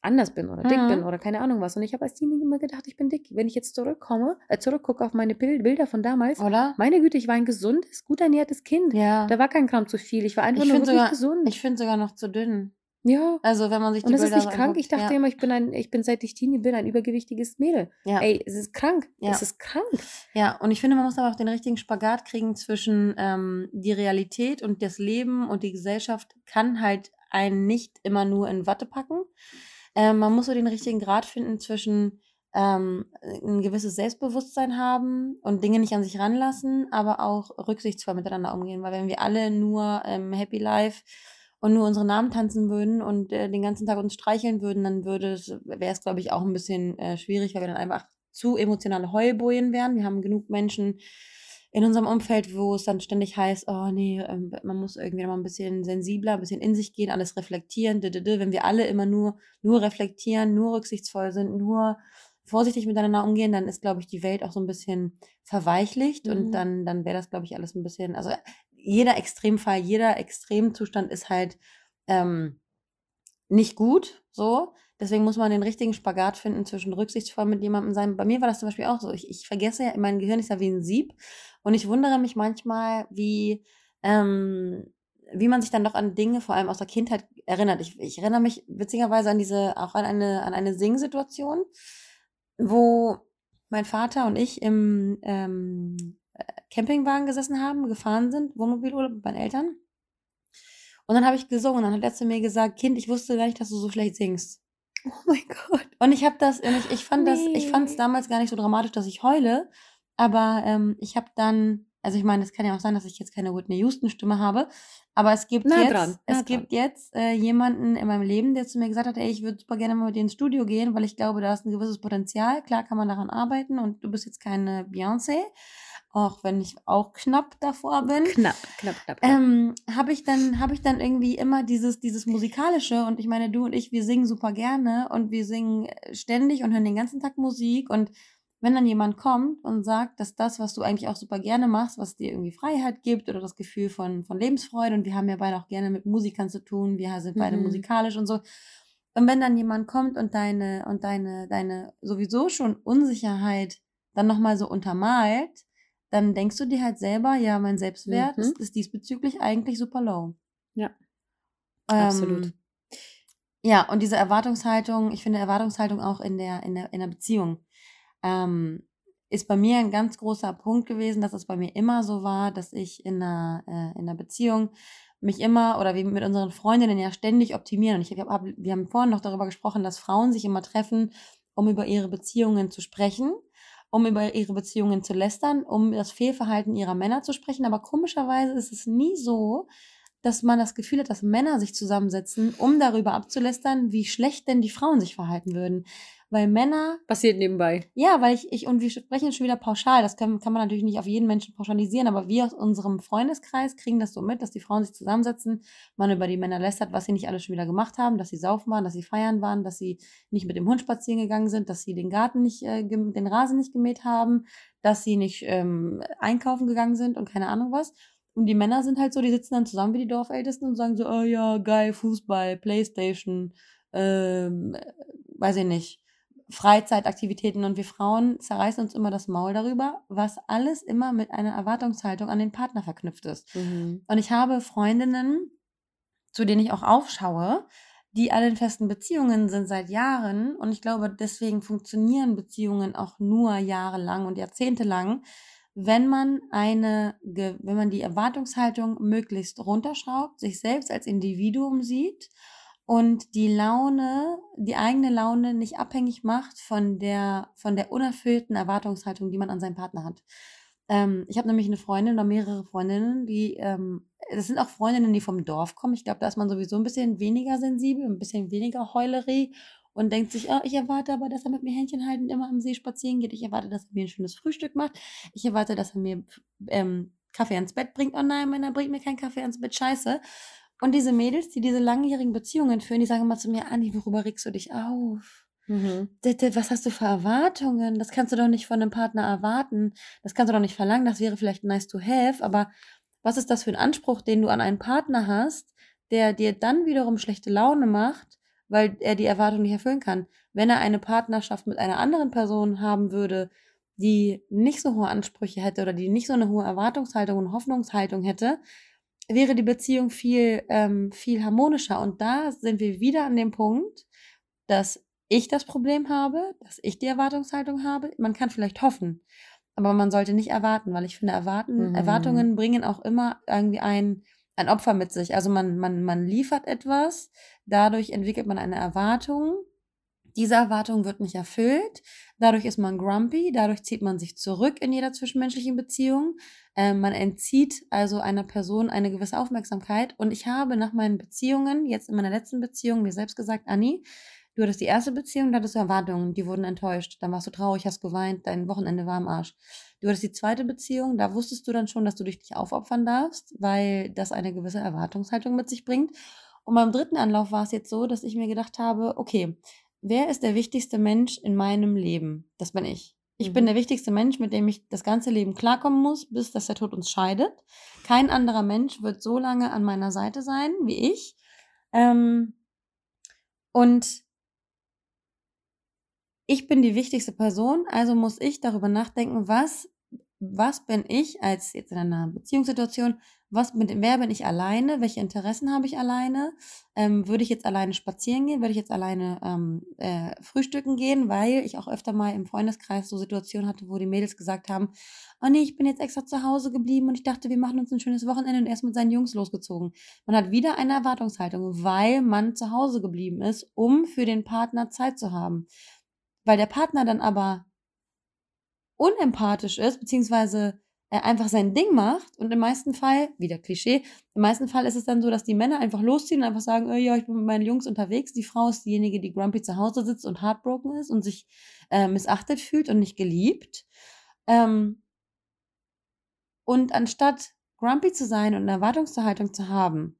anders bin oder dick bin Mhm. oder keine Ahnung was. Und ich habe als Teenie immer gedacht, ich bin dick. Wenn ich jetzt zurückkomme, äh, zurückgucke auf meine Bil- Bilder von damals, Oder? meine Güte, ich war ein gesundes, gut ernährtes Kind. Ja. Da war kein Gramm zu viel. Ich war einfach Ich nur wirklich sogar, gesund. ich finde sogar noch zu dünn. Ja. Also wenn man sich die Und das ist Bilder nicht krank. Ich dachte ja. immer, ich bin ein, ich bin seit ich Teenie bin, ein übergewichtiges Mädel. Ja. Ey, es ist krank. Ja. Es ist krank. Ja, und ich finde, man muss aber auch den richtigen Spagat kriegen zwischen ähm, die Realität und das Leben und die Gesellschaft kann halt einen nicht immer nur in Watte packen. Ähm, man muss so den richtigen Grad finden zwischen ähm, ein gewisses Selbstbewusstsein haben und Dinge nicht an sich ranlassen, aber auch rücksichtsvoll miteinander umgehen. Weil wenn wir alle nur ähm, Happy Life und nur unsere Namen tanzen würden und äh, den ganzen Tag uns streicheln würden, dann würde es, wäre es, glaube ich, auch ein bisschen äh, schwierig, weil wir dann einfach zu emotionale Heulbojen wären. Wir haben genug Menschen in unserem Umfeld, wo es dann ständig heißt, oh nee, ähm, man muss irgendwie mal ein bisschen sensibler, ein bisschen in sich gehen, alles reflektieren. d -d -d. Wenn wir alle immer nur, nur reflektieren, nur rücksichtsvoll sind, nur vorsichtig miteinander umgehen, dann ist, glaube ich, die Welt auch so ein bisschen verweichlicht und Mhm. dann, dann wäre das, glaube ich, alles ein bisschen, also jeder Extremfall, jeder Extremzustand ist halt ähm, nicht gut, so. Deswegen muss man den richtigen Spagat finden zwischen rücksichtsvoll mit jemandem sein. Bei mir war das zum Beispiel auch so. Ich, ich vergesse ja, mein Gehirn ist ja wie ein Sieb und ich wundere mich manchmal, wie, ähm, wie man sich dann doch an Dinge, vor allem aus der Kindheit, erinnert. Ich, ich erinnere mich witzigerweise an diese, auch an eine, an eine Singsituation, wo mein Vater und ich im ähm, äh, Campingwagen gesessen haben, gefahren sind, Wohnmobilurlaub mit meinen Eltern. Und dann habe ich gesungen und dann hat er zu mir gesagt, Kind, ich wusste gar nicht, dass du so schlecht singst. [laughs] Oh mein Gott. Und ich habe das, ich, ich fand das, ich fand es Nee. damals gar nicht so dramatisch, dass ich heule, aber ähm, ich habe dann, also ich meine, es kann ja auch sein, dass ich jetzt keine Whitney Houston Stimme habe, aber es gibt Nah jetzt, dran, es nah gibt jetzt äh, jemanden in meinem Leben, der zu mir gesagt hat, ey, ich würde super gerne mal mit dir ins Studio gehen, weil ich glaube, da ist ein gewisses Potenzial. Klar kann man daran arbeiten und du bist jetzt keine Beyoncé, auch wenn ich auch knapp davor bin Knapp, knapp, knapp. knapp. ähm, habe ich dann habe ich dann irgendwie immer dieses dieses musikalische und ich meine du und ich wir singen super gerne und wir singen äh, ständig und hören den ganzen Tag Musik und wenn dann jemand kommt und sagt, dass das, was du eigentlich auch super gerne machst, was dir irgendwie Freiheit gibt oder das Gefühl von, von Lebensfreude und wir haben ja beide auch gerne mit Musikern zu tun, wir sind beide Mhm. musikalisch und so. Und wenn dann jemand kommt und deine, und deine, deine sowieso schon Unsicherheit dann nochmal so untermalt, dann denkst du dir halt selber, ja, mein Selbstwert Mhm. ist, ist diesbezüglich eigentlich super low. Ja. Absolut. Ähm, ja, und diese Erwartungshaltung, ich finde Erwartungshaltung auch in der, in der, in der Beziehung, ähm, ist bei mir ein ganz großer Punkt gewesen, dass es bei mir immer so war, dass ich in einer, äh, in einer Beziehung mich immer oder wir mit unseren Freundinnen ja ständig optimieren. Und ich hab, hab, wir haben vorhin noch darüber gesprochen, dass Frauen sich immer treffen, um über ihre Beziehungen zu sprechen, um über ihre Beziehungen zu lästern, um das Fehlverhalten ihrer Männer zu sprechen. Aber komischerweise ist es nie so, dass man das Gefühl hat, dass Männer sich zusammensetzen, um darüber abzulästern, wie schlecht denn die Frauen sich verhalten würden. Weil Männer Passiert nebenbei. ja, weil ich, ich und wir sprechen jetzt schon wieder pauschal, das kann, kann man natürlich nicht auf jeden Menschen pauschalisieren, aber wir aus unserem Freundeskreis kriegen das so mit, dass die Frauen sich zusammensetzen, man über die Männer lästert, was sie nicht alles schon wieder gemacht haben, dass sie saufen waren, dass sie feiern waren, dass sie nicht mit dem Hund spazieren gegangen sind, dass sie den Garten nicht, äh, den Rasen nicht gemäht haben, dass sie nicht ähm, einkaufen gegangen sind und keine Ahnung was. Und die Männer sind halt so, die sitzen dann zusammen wie die Dorfältesten und sagen so, oh ja, geil, Fußball, Playstation, ähm, weiß ich nicht. Freizeitaktivitäten und wir Frauen zerreißen uns immer das Maul darüber, was alles immer mit einer Erwartungshaltung an den Partner verknüpft ist. Mhm. Und ich habe Freundinnen, zu denen ich auch aufschaue, die alle in festen Beziehungen sind seit Jahren und ich glaube, deswegen funktionieren Beziehungen auch nur jahrelang und jahrzehntelang, wenn man eine, wenn man die Erwartungshaltung möglichst runterschraubt, sich selbst als Individuum sieht und die Laune, die eigene Laune nicht abhängig macht von der, von der unerfüllten Erwartungshaltung, die man an seinen Partner hat. Ähm, ich habe nämlich eine Freundin oder mehrere Freundinnen, die, ähm, das sind auch Freundinnen, die vom Dorf kommen. Ich glaube, da ist man sowieso ein bisschen weniger sensibel, ein bisschen weniger Heulerie und denkt sich, oh, ich erwarte aber, dass er mit mir Händchen haltend immer am See spazieren geht. Ich erwarte, dass er mir ein schönes Frühstück macht. Ich erwarte, dass er mir ähm, Kaffee ans Bett bringt. Oh nein, Männer bringt mir keinen Kaffee ans Bett. Scheiße. Und diese Mädels, die diese langjährigen Beziehungen führen, die sagen immer zu mir, Anni, worüber regst du dich auf? Mhm. Was hast du für Erwartungen? Das kannst du doch nicht von einem Partner erwarten. Das kannst du doch nicht verlangen. Das wäre vielleicht nice to have. Aber was ist das für ein Anspruch, den du an einen Partner hast, der dir dann wiederum schlechte Laune macht, weil er die Erwartung nicht erfüllen kann? Wenn er eine Partnerschaft mit einer anderen Person haben würde, die nicht so hohe Ansprüche hätte oder die nicht so eine hohe Erwartungshaltung und Hoffnungshaltung hätte, wäre die Beziehung viel, ähm, viel harmonischer. Und da sind wir wieder an dem Punkt, dass ich das Problem habe, dass ich die Erwartungshaltung habe. Man kann vielleicht hoffen, aber man sollte nicht erwarten, weil ich finde, Erwarten, Mhm. Erwartungen bringen auch immer irgendwie ein, ein Opfer mit sich. Also man, man, man liefert etwas, dadurch entwickelt man eine Erwartung. Diese Erwartung wird nicht erfüllt. Dadurch ist man grumpy, dadurch zieht man sich zurück in jeder zwischenmenschlichen Beziehung. Ähm, man entzieht also einer Person eine gewisse Aufmerksamkeit. Und ich habe nach meinen Beziehungen, jetzt in meiner letzten Beziehung, mir selbst gesagt, Anni, du hattest die erste Beziehung, da hattest du Erwartungen, die wurden enttäuscht. Dann warst du traurig, hast geweint, dein Wochenende war am Arsch. Du hattest die zweite Beziehung, da wusstest du dann schon, dass du dich nicht aufopfern darfst, weil das eine gewisse Erwartungshaltung mit sich bringt. Und beim dritten Anlauf war es jetzt so, dass ich mir gedacht habe, okay, wer ist der wichtigste Mensch in meinem Leben? Das bin ich. Ich bin Mhm. der wichtigste Mensch, mit dem ich das ganze Leben klarkommen muss, bis dass der Tod uns scheidet. Kein anderer Mensch wird so lange an meiner Seite sein wie ich. Ähm, und ich bin die wichtigste Person, also muss ich darüber nachdenken, was, was bin ich als jetzt in einer Beziehungssituation, was mit, wer bin ich alleine, welche Interessen habe ich alleine, ähm, würde ich jetzt alleine spazieren gehen, würde ich jetzt alleine ähm, äh, frühstücken gehen, weil ich auch öfter mal im Freundeskreis so Situationen hatte, wo die Mädels gesagt haben, oh nee, ich bin jetzt extra zu Hause geblieben und ich dachte, wir machen uns ein schönes Wochenende und er ist mit seinen Jungs losgezogen. Man hat wieder eine Erwartungshaltung, weil man zu Hause geblieben ist, um für den Partner Zeit zu haben. Weil der Partner dann aber unempathisch ist, beziehungsweise er einfach sein Ding macht und im meisten Fall, wieder Klischee, im meisten Fall ist es dann so, dass die Männer einfach losziehen und einfach sagen, oh, ja, ich bin mit meinen Jungs unterwegs. Die Frau ist diejenige, die grumpy zu Hause sitzt und heartbroken ist und sich äh, missachtet fühlt und nicht geliebt. Ähm, und anstatt grumpy zu sein und eine Erwartungshaltung zu haben,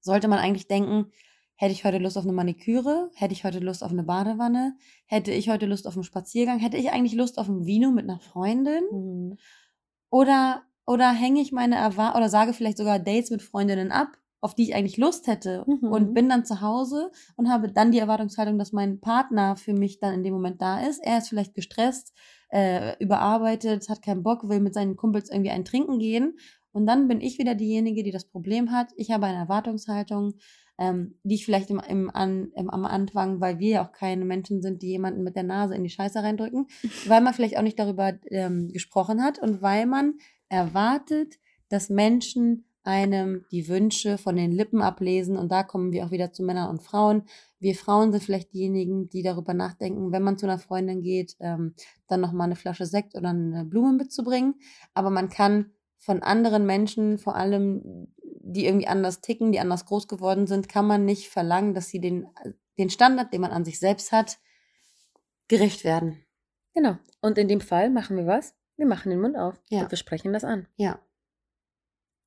sollte man eigentlich denken, hätte ich heute Lust auf eine Maniküre, hätte ich heute Lust auf eine Badewanne, hätte ich heute Lust auf einen Spaziergang, hätte ich eigentlich Lust auf ein Vino mit einer Freundin Mhm. oder oder hänge ich meine Erwar oder sage vielleicht sogar Dates mit Freundinnen ab, auf die ich eigentlich Lust hätte und Mhm. bin dann zu Hause und habe dann die Erwartungshaltung, dass mein Partner für mich dann in dem Moment da ist. Er ist vielleicht gestresst, äh, überarbeitet, hat keinen Bock, will mit seinen Kumpels irgendwie ein Trinken gehen. Und dann bin ich wieder diejenige, die das Problem hat. Ich habe eine Erwartungshaltung, ähm, die ich vielleicht im, im, an, im, am Anfang, weil wir ja auch keine Menschen sind, die jemanden mit der Nase in die Scheiße reindrücken, [laughs] weil man vielleicht auch nicht darüber ähm, gesprochen hat und weil man erwartet, dass Menschen einem die Wünsche von den Lippen ablesen. Und da kommen wir auch wieder zu Männern und Frauen. Wir Frauen sind vielleicht diejenigen, die darüber nachdenken, wenn man zu einer Freundin geht, ähm, dann nochmal eine Flasche Sekt oder eine Blume mitzubringen. Aber man kann von anderen Menschen, vor allem die irgendwie anders ticken, die anders groß geworden sind, kann man nicht verlangen, dass sie den, den Standard, den man an sich selbst hat, gerecht werden. Genau. Und in dem Fall machen wir was? Wir machen den Mund auf Ja. und wir sprechen das an. Ja.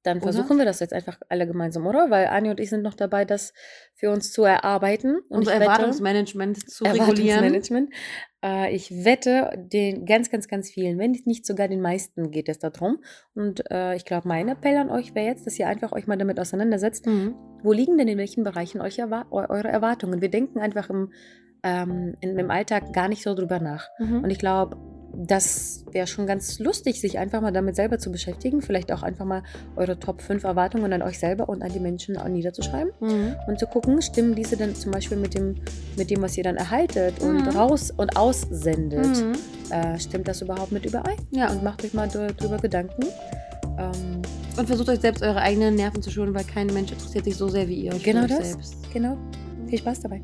Dann Oder? versuchen wir das jetzt einfach alle gemeinsam, oder? Weil Anni und ich sind noch dabei, das für uns zu erarbeiten. Und Unser ich wette- Erwartungsmanagement zu regulieren. Erwartungsmanagement. Äh, ich wette, den ganz, ganz, ganz vielen, wenn nicht sogar den meisten, geht es darum. Und äh, ich glaube, mein Appell an euch wäre jetzt, dass ihr einfach euch mal damit auseinandersetzt, Mhm. wo liegen denn in welchen Bereichen euch erwa eu eure Erwartungen? Wir denken einfach im, ähm, in, im Alltag gar nicht so drüber nach. Mhm. Und ich glaube, das wäre schon ganz lustig, sich einfach mal damit selber zu beschäftigen. Vielleicht auch einfach mal eure Top 5 Erwartungen an euch selber und an die Menschen niederzuschreiben Mhm. und zu gucken, stimmen diese dann zum Beispiel mit dem, mit dem was ihr dann erhaltet und Mhm. raus und aussendet. Mhm. Äh, stimmt das überhaupt mit überein? Ja. Und macht euch mal drüber Gedanken. Ähm, Und versucht euch selbst eure eigenen Nerven zu schonen, weil kein Mensch interessiert sich so sehr wie ihr euch Genau das. selbst. genau. Viel Spaß dabei.